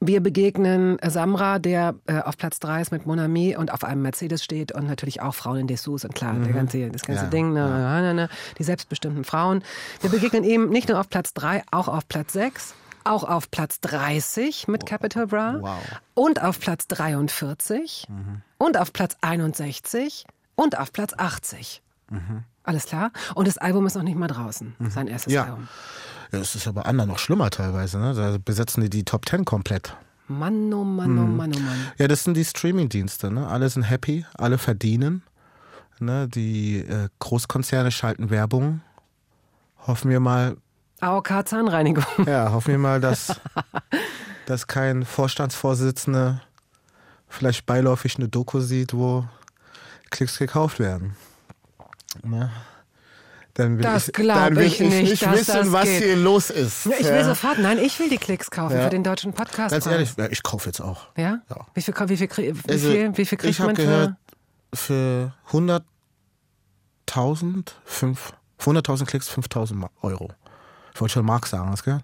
[SPEAKER 2] wir begegnen Samra, der äh, auf Platz 3 ist mit Monami und auf einem Mercedes steht und natürlich auch Frauen in Dessous und klar, der ganze, das ganze
[SPEAKER 4] Ja,
[SPEAKER 2] Ding, ne, ne, ne, die selbstbestimmten Frauen. Wir begegnen ihm nicht nur auf Platz 3, auch auf Platz 6, auch auf Platz 30 mit Capital Bra
[SPEAKER 4] Wow.
[SPEAKER 2] und auf Platz 43 und auf Platz 61 und auf Platz 80. Alles klar? Und das Album ist noch nicht mal draußen, sein erstes
[SPEAKER 4] Ja.
[SPEAKER 2] Album.
[SPEAKER 4] Ja, es ist aber anderen noch schlimmer teilweise. Ne? Da besetzen die die Top Ten komplett.
[SPEAKER 2] Mann, oh Mann, oh Mann, oh Mann.
[SPEAKER 4] Ja, das sind die Streaming-Dienste. Ne? Alle sind happy, alle verdienen. Ne, die äh, Großkonzerne schalten Werbung. Hoffen wir mal,
[SPEAKER 2] AOK Zahnreinigung.
[SPEAKER 4] ja, hoffen wir mal, dass, dass kein Vorstandsvorsitzender vielleicht beiläufig eine Doku sieht, wo Klicks gekauft werden. Ne? Dann will
[SPEAKER 2] Das
[SPEAKER 4] ich,
[SPEAKER 2] glaub
[SPEAKER 4] dann will
[SPEAKER 2] ich nicht, dass
[SPEAKER 4] wissen, was
[SPEAKER 2] geht.
[SPEAKER 4] hier los ist.
[SPEAKER 2] Ja, ich will sofort, nein, ich will die Klicks kaufen
[SPEAKER 4] Ja.
[SPEAKER 2] für den deutschen Podcast.
[SPEAKER 4] Ganz ehrlich, ja, ich kaufe jetzt auch.
[SPEAKER 2] Ja?
[SPEAKER 4] Ja.
[SPEAKER 2] Wie viel, wie viel, wie
[SPEAKER 4] Also,
[SPEAKER 2] viel, wie viel kriegt
[SPEAKER 4] ich
[SPEAKER 2] man
[SPEAKER 4] gehört,
[SPEAKER 2] für?
[SPEAKER 4] für 100.000, fünf- für 100.000 Klicks 5.000 Ma- Euro. Ich wollte schon Mark sagen, hast du gehört?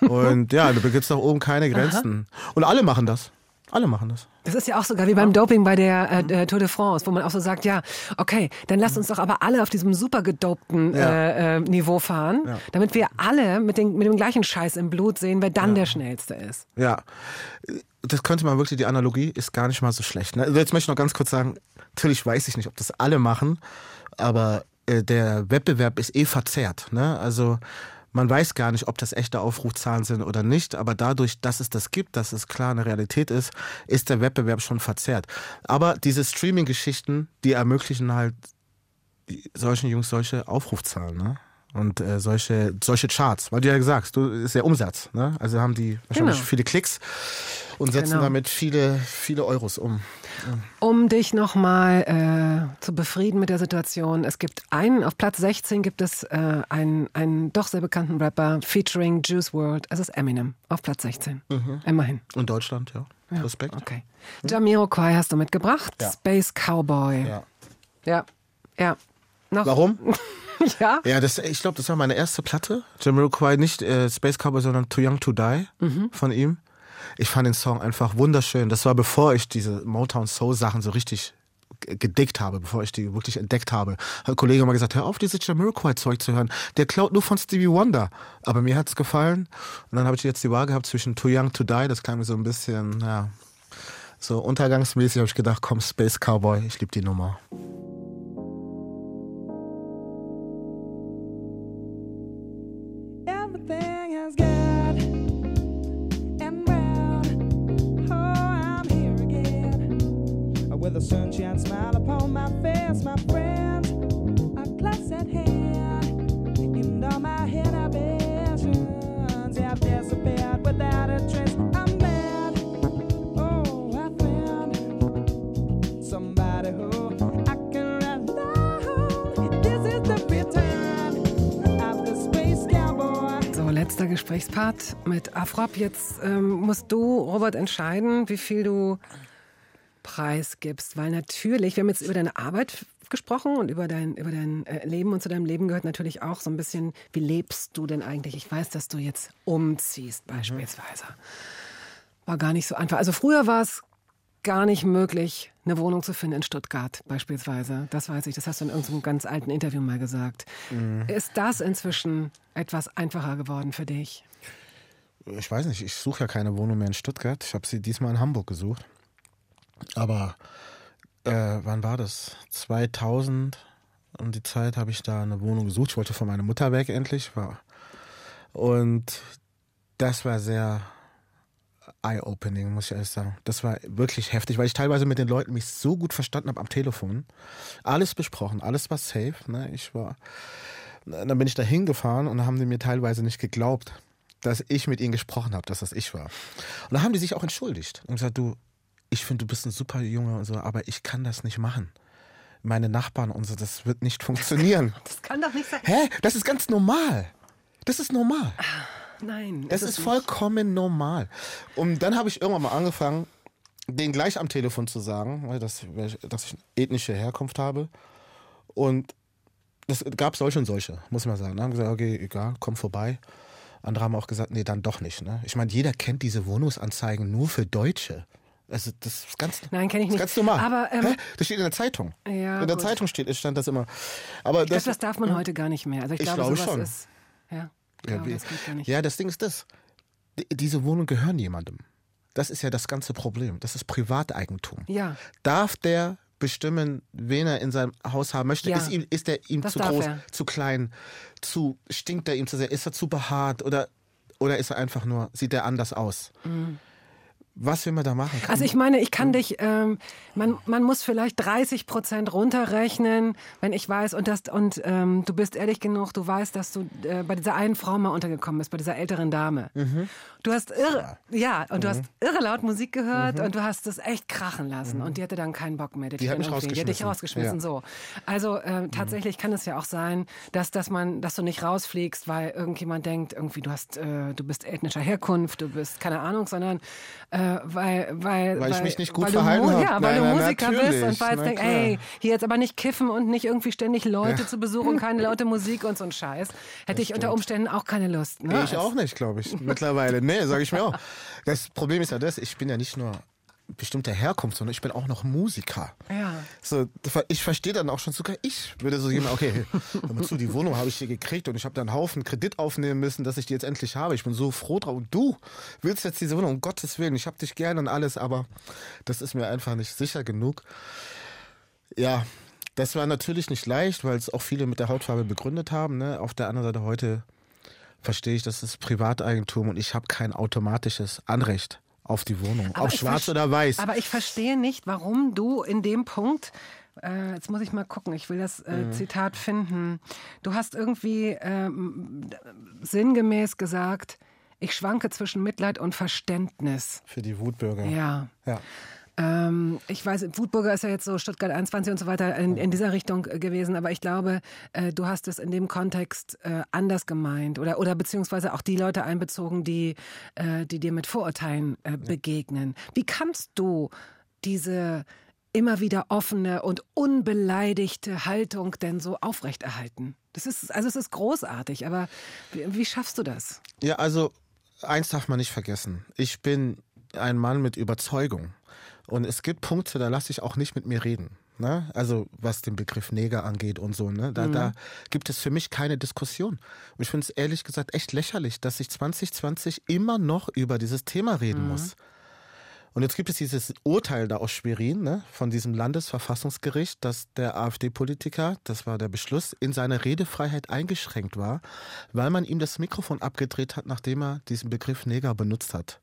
[SPEAKER 4] Und ja, da gibt es da oben keine Grenzen. Und alle machen das. Alle machen das.
[SPEAKER 2] Das ist ja auch sogar wie beim Doping bei der äh, Tour de France, wo man auch so sagt, ja, okay, dann lasst uns doch aber alle auf diesem super gedopten
[SPEAKER 4] Ja.
[SPEAKER 2] äh, äh, Niveau fahren,
[SPEAKER 4] Ja.
[SPEAKER 2] damit wir alle mit, den, mit dem gleichen Scheiß im Blut sehen, wer dann der Schnellste ist.
[SPEAKER 4] Ja, das könnte man wirklich, die Analogie ist gar nicht mal so schlecht. Ne? Also jetzt möchte ich noch ganz kurz sagen, natürlich weiß ich nicht, ob das alle machen, aber äh, der Wettbewerb ist eh verzerrt. Ne? Also man weiß gar nicht, ob das echte Aufrufzahlen sind oder nicht, aber dadurch, dass es das gibt, dass es klar eine Realität ist, ist der Wettbewerb schon verzerrt. Aber diese Streaming-Geschichten, die ermöglichen halt solchen Jungs solche Aufrufzahlen, ne? Und äh, solche, solche Charts, weil du ja gesagt hast, du ist der Umsatz, ne? Also haben die wahrscheinlich
[SPEAKER 2] Genau.
[SPEAKER 4] viele Klicks und setzen
[SPEAKER 2] Genau.
[SPEAKER 4] damit viele, viele Euros um.
[SPEAKER 2] Um dich nochmal äh, zu befrieden mit der Situation, es gibt einen, auf Platz 16 gibt es äh, einen, einen doch sehr bekannten Rapper featuring Juice World. Es ist Eminem auf Platz 16. Immerhin.
[SPEAKER 4] In Deutschland, ja.
[SPEAKER 2] Ja,
[SPEAKER 4] Respekt.
[SPEAKER 2] Okay. Jamiroquai hast du mitgebracht.
[SPEAKER 4] Ja.
[SPEAKER 2] Space Cowboy.
[SPEAKER 4] Ja.
[SPEAKER 2] Ja. Ja. Noch?
[SPEAKER 4] Warum?
[SPEAKER 2] Ja.
[SPEAKER 4] Ja, das, ich glaube, das war meine erste Platte. Jamiroquai, nicht äh, Space Cowboy, sondern Too Young to Die
[SPEAKER 2] Mhm.
[SPEAKER 4] von ihm. Ich fand den Song einfach wunderschön. Das war bevor ich diese Motown Soul Sachen so richtig g- gedickt habe, bevor ich die wirklich entdeckt habe. Hat ein Kollege mal gesagt, hör auf, dieses Jamiroquai-Zeug zu hören. Der klaut nur von Stevie Wonder. Aber mir hat's gefallen. Und dann habe ich jetzt die Wahl gehabt zwischen Too Young to Die, das klang mir so ein bisschen, ja, so untergangsmäßig, habe ich gedacht, komm, Space Cowboy, ich liebe die Nummer.
[SPEAKER 2] Letzter Gesprächspart mit Afrop. Jetzt ähm, musst du, Robert, entscheiden, wie viel du preisgibst. Weil natürlich, wir haben jetzt über deine Arbeit gesprochen und über dein, über dein äh, Leben. Und zu deinem Leben gehört natürlich auch so ein bisschen, wie lebst du denn eigentlich? Ich weiß, dass du jetzt umziehst, beispielsweise. War gar nicht so einfach. Also früher war es gar nicht möglich, eine Wohnung zu finden in Stuttgart beispielsweise. Das weiß ich, das hast du in irgendeinem ganz alten Interview mal gesagt. Ist das inzwischen etwas einfacher geworden für dich?
[SPEAKER 4] Ich weiß nicht, ich suche ja keine Wohnung mehr in Stuttgart. Ich habe sie diesmal in Hamburg gesucht. Aber äh, wann war das? 2000 um die Zeit habe ich da eine Wohnung gesucht. Ich wollte von meiner Mutter weg endlich. War. Und das war sehr eye-opening, muss ich ehrlich sagen. Das war wirklich heftig, weil ich teilweise mit den Leuten mich so gut verstanden habe am Telefon. Alles besprochen, alles war safe. Ne? Ich war, dann bin ich da hingefahren und dann haben die mir teilweise nicht geglaubt, dass ich mit ihnen gesprochen habe, dass das ich war. Und dann haben die sich auch entschuldigt und gesagt, du, ich finde, du bist ein super Junge und so, aber ich kann das nicht machen. Meine Nachbarn und so, das wird nicht funktionieren.
[SPEAKER 2] Das kann doch nicht sein.
[SPEAKER 4] Hä? Das ist ganz normal. Das ist normal.
[SPEAKER 2] Nein.
[SPEAKER 4] Das
[SPEAKER 2] es
[SPEAKER 4] ist
[SPEAKER 2] nicht.
[SPEAKER 4] vollkommen normal. Und dann habe ich irgendwann mal angefangen, denen gleich am Telefon zu sagen, weil das, dass ich ethnische Herkunft habe. Und es gab solche und solche, muss man sagen. Dann haben gesagt, okay, egal, komm vorbei. Andere haben auch gesagt, nee, dann doch nicht. Ne? Ich meine, jeder kennt diese Wohnungsanzeigen nur für Deutsche. Also das ist ganz,
[SPEAKER 2] Nein, kenn ich
[SPEAKER 4] ist
[SPEAKER 2] nicht.
[SPEAKER 4] ganz normal.
[SPEAKER 2] Aber, ähm?
[SPEAKER 4] Das steht in der Zeitung.
[SPEAKER 2] Ja,
[SPEAKER 4] in der
[SPEAKER 2] gut.
[SPEAKER 4] Zeitung steht, stand das immer. Aber
[SPEAKER 2] Ich
[SPEAKER 4] das,
[SPEAKER 2] das darf man heute gar nicht mehr. Also ich,
[SPEAKER 4] Ich
[SPEAKER 2] glaube,
[SPEAKER 4] glaube
[SPEAKER 2] sowas
[SPEAKER 4] schon.
[SPEAKER 2] ist. Ja,
[SPEAKER 4] Ja,
[SPEAKER 2] glaube,
[SPEAKER 4] wie-
[SPEAKER 2] das.
[SPEAKER 4] Ja, das Ding ist das. Die- Diese Wohnungen gehören jemandem. Das ist ja das ganze Problem. Das ist Privateigentum.
[SPEAKER 2] Ja.
[SPEAKER 4] Darf der bestimmen, wen er in seinem Haus haben möchte?
[SPEAKER 2] Ja.
[SPEAKER 4] Ist, ihm, ist der ihm
[SPEAKER 2] Das
[SPEAKER 4] zu groß,
[SPEAKER 2] er.
[SPEAKER 4] zu klein, zu stinkt er ihm zu sehr? Ist er zu behaart oder, oder ist er einfach nur, sieht er anders aus?
[SPEAKER 2] Mhm.
[SPEAKER 4] Was will man da machen? Kann-
[SPEAKER 2] Also ich meine, ich kann dich, ähm, man, man muss vielleicht 30 Prozent runterrechnen, wenn ich weiß, und, das, und ähm, du bist ehrlich genug, du weißt, dass du äh, bei dieser einen Frau mal untergekommen bist, bei dieser älteren Dame.
[SPEAKER 4] Mhm.
[SPEAKER 2] Du hast irre, ja, und du hast irre laut Musik gehört und du hast es echt krachen lassen und die hatte dann keinen Bock mehr.
[SPEAKER 4] Mhm. Die hat mich
[SPEAKER 2] irgendwie- Die hat dich
[SPEAKER 4] rausgeschmissen.
[SPEAKER 2] rausgeschmissen,
[SPEAKER 4] Ja.
[SPEAKER 2] so. Also ähm, tatsächlich kann es ja auch sein, dass, dass man, dass du nicht rausfliegst, weil irgendjemand denkt, irgendwie du hast, äh, du bist ethnischer Herkunft, du bist keine Ahnung, sondern äh, weil, weil,
[SPEAKER 4] Weil ich mich nicht gut
[SPEAKER 2] weil
[SPEAKER 4] verhalten
[SPEAKER 2] du, Mu-
[SPEAKER 4] hab.
[SPEAKER 2] Ja, weil
[SPEAKER 4] Nein,
[SPEAKER 2] du
[SPEAKER 4] nein,
[SPEAKER 2] Musiker bist und weil es denkt, ey, hier jetzt aber nicht kiffen und nicht irgendwie ständig Leute zu besuchen, keine laute Musik und so ein Scheiß. Hätte ich unter Umständen auch keine Lust. Ne?
[SPEAKER 4] Ich auch nicht, glaube ich, mittlerweile. Nee, sage ich mir auch. Das Problem ist ja das, ich bin ja nicht nur bestimmter Herkunft, sondern ich bin auch noch Musiker.
[SPEAKER 2] Ja.
[SPEAKER 4] So, ich verstehe dann auch schon sogar ich würde so jemand, okay, mal zu, die Wohnung habe ich hier gekriegt und ich habe da einen Haufen Kredit aufnehmen müssen, dass ich die jetzt endlich habe. Ich bin so froh drauf. Und du willst jetzt diese Wohnung, um Gottes Willen, ich habe dich gerne und alles, aber das ist mir einfach nicht sicher genug. Ja, das war natürlich nicht leicht, weil es auch viele mit der Hautfarbe begründet haben. Ne? Auf der anderen Seite heute verstehe ich, das ist Privateigentum und ich habe kein automatisches Anrecht auf die Wohnung,
[SPEAKER 2] Aber
[SPEAKER 4] ob schwarz oder weiß.
[SPEAKER 2] Aber ich verstehe nicht, warum du in dem Punkt, äh, jetzt muss ich mal gucken, ich will das äh,
[SPEAKER 4] Mhm.
[SPEAKER 2] Zitat finden. Du hast irgendwie ähm, sinngemäß gesagt, ich schwanke zwischen Mitleid und Verständnis.
[SPEAKER 4] Für die Wutbürger.
[SPEAKER 2] Ja.
[SPEAKER 4] ja.
[SPEAKER 2] Ähm, ich weiß, Wutburger ist ja jetzt so Stuttgart 21 und so weiter in, in dieser Richtung äh, gewesen, aber ich glaube, äh, du hast es in dem Kontext äh, anders gemeint oder, oder beziehungsweise auch die Leute einbezogen, die, äh, die dir mit Vorurteilen äh, begegnen. Wie kannst du diese immer wieder offene und unbeleidigte Haltung denn so aufrechterhalten? Das ist, also es ist großartig, aber wie, wie schaffst du das?
[SPEAKER 4] Ja, also eins darf man nicht vergessen. Ich bin ein Mann mit Überzeugung. Und es gibt Punkte, da lasse ich auch nicht mit mir reden. Ne? Also was den Begriff Neger angeht und so. Ne? Da, da gibt es für mich keine Diskussion. Und ich finde es ehrlich gesagt echt lächerlich, dass ich 2020 immer noch über dieses Thema reden muss. Und jetzt gibt es dieses Urteil da aus Schwerin, ne, von diesem Landesverfassungsgericht, dass der AfD-Politiker, das war der Beschluss, in seiner Redefreiheit eingeschränkt war, weil man ihm das Mikrofon abgedreht hat, nachdem er diesen Begriff Neger benutzt hat.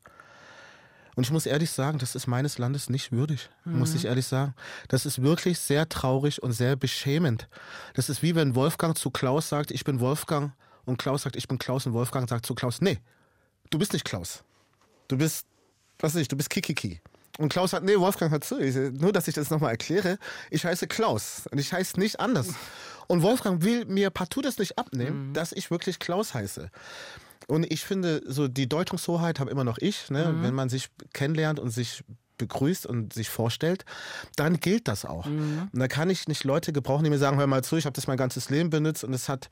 [SPEAKER 4] Und ich muss ehrlich sagen, das ist meines Landes nicht würdig, muss ich ehrlich sagen. Das ist wirklich sehr traurig und sehr beschämend. Das ist wie wenn Wolfgang zu Klaus sagt, ich bin Wolfgang und Klaus sagt, ich bin Klaus und Wolfgang sagt zu Klaus, nee, du bist nicht Klaus. Du bist, was weiß ich, du bist Kikiki. Und Klaus hat, nee, Wolfgang hat zu. Ich, nur, dass ich das nochmal erkläre. Ich heiße Klaus und ich heiße nicht anders. Und Wolfgang will mir partout das nicht abnehmen, dass ich wirklich Klaus heiße. Und ich finde, so die Deutungshoheit habe immer noch ich, ne? Wenn man sich kennenlernt und sich begrüßt und sich vorstellt, dann gilt das auch. Und da kann ich nicht Leute gebrauchen, die mir sagen, hör mal zu, ich habe das mein ganzes Leben benutzt und es hat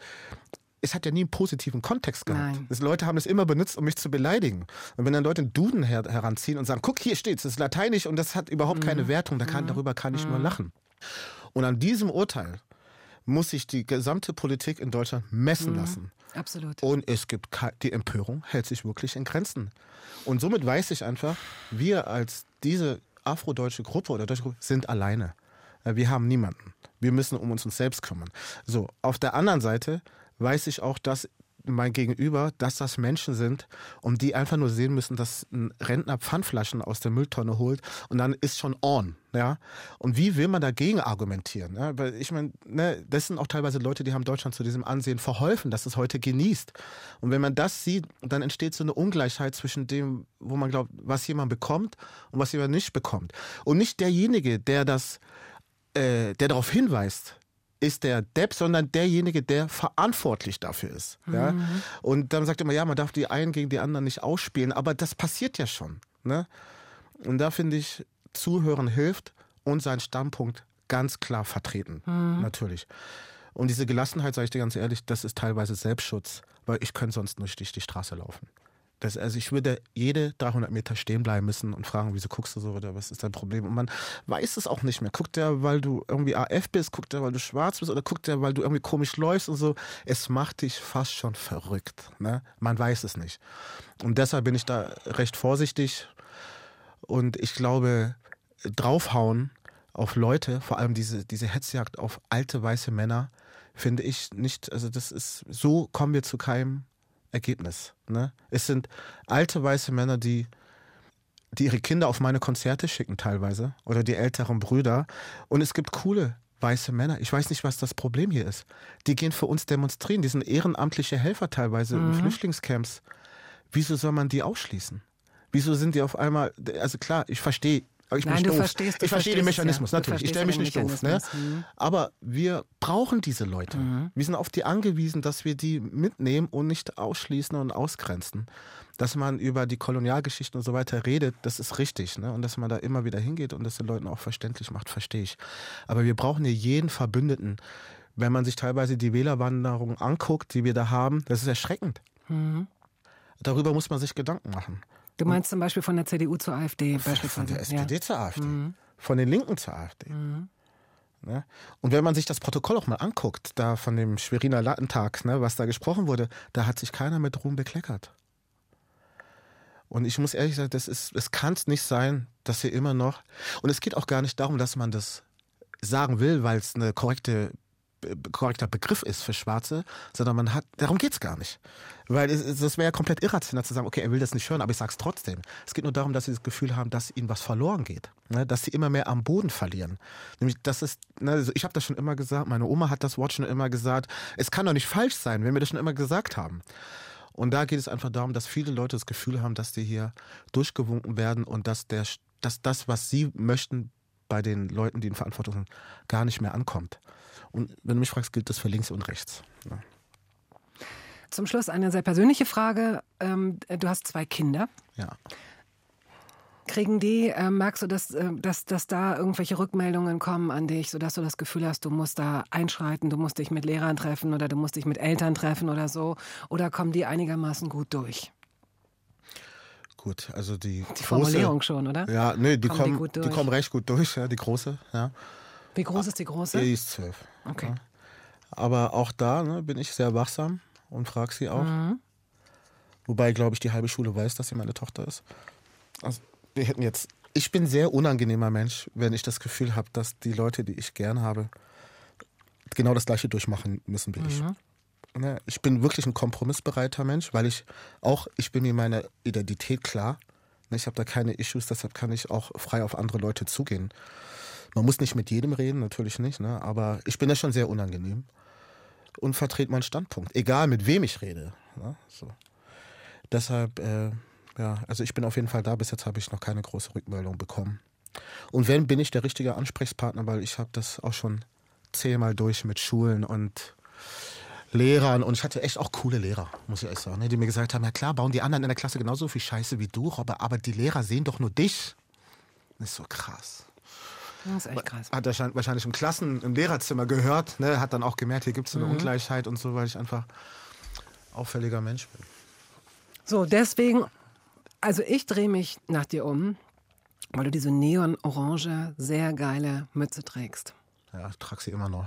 [SPEAKER 4] es hat ja nie einen positiven Kontext gehabt. Das Leute haben es immer benutzt, um mich zu beleidigen. Und wenn dann Leute einen Duden her heranziehen und sagen, guck, hier steht's, das ist lateinisch und das hat überhaupt keine Wertung, da kann, darüber kann ich nur lachen. Und an diesem Urteil muss sich die gesamte Politik in Deutschland messen lassen.
[SPEAKER 2] Absolut.
[SPEAKER 4] Und es gibt die Empörung hält sich wirklich in Grenzen. Und somit weiß ich einfach, wir als diese afrodeutsche Gruppe oder deutsche Gruppe sind alleine. Äh, Wir haben niemanden. Wir müssen um uns uns selbst kümmern. So, auf der anderen Seite weiß ich auch, dass mein Gegenüber, dass das Menschen sind, um die einfach nur sehen müssen, dass ein Rentner Pfandflaschen aus der Mülltonne holt und dann ist schon on, ja. Und wie will man dagegen argumentieren? Ja? Weil ich meine, ne, das sind auch teilweise Leute, die haben Deutschland zu diesem Ansehen verholfen, dass es heute genießt. Und wenn man das sieht, dann entsteht so eine Ungleichheit zwischen dem, wo man glaubt, was jemand bekommt und was jemand nicht bekommt. Und nicht derjenige, der das, äh, der darauf hinweist, ist der Depp, sondern derjenige, der verantwortlich dafür ist. Ja? Und dann sagt er immer, ja, man darf die einen gegen die anderen nicht ausspielen, aber das passiert ja schon. Ne? Und da finde ich, Zuhören hilft und seinen Standpunkt ganz klar vertreten. Natürlich. Und diese Gelassenheit, sage ich dir ganz ehrlich, das ist teilweise Selbstschutz, weil ich könnte sonst nicht durch die Straße laufen. Das, also ich würde jede 300 Meter stehen bleiben müssen und fragen, wieso guckst du so oder was ist dein Problem? Und man weiß es auch nicht mehr. Guckt der, weil du irgendwie AF bist, guckt der, weil du schwarz bist oder guckt der, weil du irgendwie komisch läufst und so. Es macht dich fast schon verrückt. Ne? Man weiß es nicht. Und deshalb bin ich da recht vorsichtig und ich glaube, draufhauen auf Leute, vor allem diese, diese Hetzjagd auf alte weiße Männer, finde ich nicht, also das ist, so kommen wir zu keinem Ergebnis. Ne? Es sind alte weiße Männer, die die ihre Kinder auf meine Konzerte schicken teilweise oder die älteren Brüder. Und es gibt coole weiße Männer. Ich weiß nicht, was das Problem hier ist. Die gehen für uns demonstrieren. Die sind ehrenamtliche Helfer teilweise
[SPEAKER 2] Mhm.
[SPEAKER 4] in Flüchtlingscamps. Wieso soll man die ausschließen? Wieso sind die auf einmal, also klar, ich verstehe, aber ich bin
[SPEAKER 2] Nein,
[SPEAKER 4] nicht
[SPEAKER 2] du
[SPEAKER 4] doof.
[SPEAKER 2] verstehst- du
[SPEAKER 4] ich verstehe den Mechanismus,
[SPEAKER 2] ja.
[SPEAKER 4] Natürlich. Ich stelle mich nicht doof. Ne?
[SPEAKER 2] Mhm.
[SPEAKER 4] Aber wir brauchen diese Leute.
[SPEAKER 2] Mhm.
[SPEAKER 4] Wir sind auf die angewiesen, dass wir die mitnehmen und nicht ausschließen und ausgrenzen. Dass man über die Kolonialgeschichten und so weiter redet, das ist richtig. Ne? Und dass man da immer wieder hingeht und das den Leuten auch verständlich macht, verstehe ich. Aber wir brauchen hier jeden Verbündeten. Wenn man sich teilweise die Wählerwanderung anguckt, die wir da haben, das ist erschreckend.
[SPEAKER 2] Mhm.
[SPEAKER 4] Darüber muss man sich Gedanken machen.
[SPEAKER 2] Du meinst zum Beispiel von der CDU zur AfD
[SPEAKER 4] Von der SPD zur AfD.
[SPEAKER 2] Mhm.
[SPEAKER 4] Von den Linken zur AfD. Ne? Und wenn man sich das Protokoll auch mal anguckt, da von dem Schweriner Lattentag, ne, was da gesprochen wurde, da hat sich keiner mit Ruhm bekleckert. Und ich muss ehrlich sagen, das ist, es kann es nicht sein, dass wir immer noch. Und es geht auch gar nicht darum, dass man das sagen will, weil es eine korrekte korrekter Begriff ist für Schwarze, sondern man hat, darum geht's gar nicht. Weil es, es- das wäre ja komplett irrational zu sagen, okay, er will das nicht hören, aber ich sag's trotzdem. Es geht nur darum, dass sie das Gefühl haben, dass ihnen was verloren geht. Ne? Dass sie immer mehr am Boden verlieren. Nämlich, das ist, ne, also ich habe das schon immer gesagt, meine Oma hat das Wort schon immer gesagt, es kann doch nicht falsch sein, wenn wir das schon immer gesagt haben. Und da geht es einfach darum, dass viele Leute das Gefühl haben, dass die hier durchgewunken werden und dass, der, dass das, was sie möchten, bei den Leuten, die in Verantwortung sind, gar nicht mehr ankommt. Und wenn du mich fragst, gilt das für links und rechts. Ja.
[SPEAKER 2] Zum Schluss eine sehr persönliche Frage. Ähm, du hast zwei Kinder.
[SPEAKER 4] ja.
[SPEAKER 2] Kriegen die, äh, merkst du, dass, äh, dass, dass da irgendwelche Rückmeldungen kommen an dich, sodass du das Gefühl hast, du musst da einschreiten, du musst dich mit Lehrern treffen oder du musst dich mit Eltern treffen oder so? Oder kommen die einigermaßen gut durch?
[SPEAKER 4] Gut, also die,
[SPEAKER 2] Die
[SPEAKER 4] große,
[SPEAKER 2] Formulierung schon, oder?
[SPEAKER 4] Ja, nee, die
[SPEAKER 2] Kommen die
[SPEAKER 4] kommen, die,
[SPEAKER 2] durch?
[SPEAKER 4] kommen recht gut durch, ja, die große, ja.
[SPEAKER 2] Wie groß ist die große?
[SPEAKER 4] Die ist zwölf.
[SPEAKER 2] Okay.
[SPEAKER 4] Ja. Aber auch da ne, bin ich sehr wachsam und frage sie auch.
[SPEAKER 2] Mhm.
[SPEAKER 4] Wobei, glaube ich, die halbe Schule weiß, dass sie meine Tochter ist. Also, wir hätten jetzt. Ich bin ein sehr unangenehmer Mensch, wenn ich das Gefühl habe, dass die Leute, die ich gern habe, genau das Gleiche durchmachen müssen wie ich. Ne, Ich bin wirklich ein kompromissbereiter Mensch, weil ich auch, ich bin mir meiner Identität klar. Ne, Ich habe da keine Issues, deshalb kann ich auch frei auf andere Leute zugehen. Man muss nicht mit jedem reden, natürlich nicht, ne? aber ich bin da schon sehr unangenehm und vertrete meinen Standpunkt, egal mit wem ich rede. Ne? So. Deshalb, äh, ja, also ich bin auf jeden Fall da. Bis jetzt habe ich noch keine große Rückmeldung bekommen. Und wenn, bin ich der richtige Ansprechpartner, weil ich habe das auch schon zehnmal durch mit Schulen und Lehrern und ich hatte echt auch coole Lehrer, muss ich ehrlich sagen, ne, die mir gesagt haben, ja klar, bauen die anderen in der Klasse genauso viel Scheiße wie du, aber, aber die Lehrer sehen doch nur dich. Das ist so krass.
[SPEAKER 2] Das ist echt krass.
[SPEAKER 4] Hat er schein- wahrscheinlich im Klassen, im Lehrerzimmer gehört, ne, hat dann auch gemerkt, hier gibt es eine Ungleichheit und so, weil ich einfach auffälliger Mensch bin.
[SPEAKER 2] So, deswegen, also ich drehe mich nach dir um, weil du diese neon-orange, sehr geile Mütze trägst.
[SPEAKER 4] Ja, ich trage sie immer noch.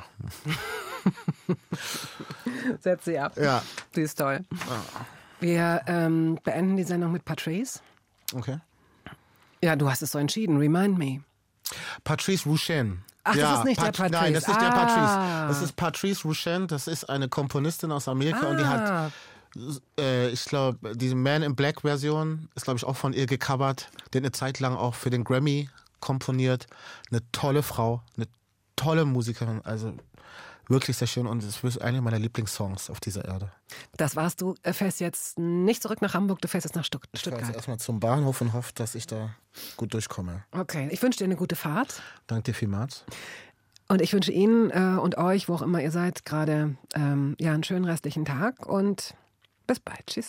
[SPEAKER 2] Setz sie ab.
[SPEAKER 4] Ja.
[SPEAKER 2] Sie ist toll. Wir ähm, beenden die Sendung mit Patrice.
[SPEAKER 4] Okay.
[SPEAKER 2] Ja, du hast es so entschieden. Remind me.
[SPEAKER 4] Patrice Rouchen.
[SPEAKER 2] Ach, das ist nicht der Patrice.
[SPEAKER 4] Nein, das ist nicht der
[SPEAKER 2] Ah.
[SPEAKER 4] Patrice. Das ist Patrice Rouchen. Das ist eine Komponistin aus Amerika und die hat,
[SPEAKER 2] Ah,
[SPEAKER 4] äh, ich glaube, diese Man in Black Version ist, glaube ich, auch von ihr gecovert. Die hat eine Zeit lang auch für den Grammy komponiert. Eine tolle Frau, eine tolle Musikerin. Also wirklich sehr schön und es ist einer meiner Lieblingssongs auf dieser Erde.
[SPEAKER 2] das warst du. Äh, Fährst jetzt nicht zurück nach Hamburg, du fährst jetzt nach Stutt
[SPEAKER 4] Ich fahre jetzt
[SPEAKER 2] Stuttgart.
[SPEAKER 4] erstmal zum Bahnhof und hoffe, dass ich da gut durchkomme.
[SPEAKER 2] Okay, ich wünsche dir eine gute Fahrt.
[SPEAKER 4] Danke dir vielmals.
[SPEAKER 2] Und ich wünsche Ihnen äh, und euch, wo auch immer ihr seid, gerade ähm, ja, einen schönen restlichen Tag und bis bald. Tschüss.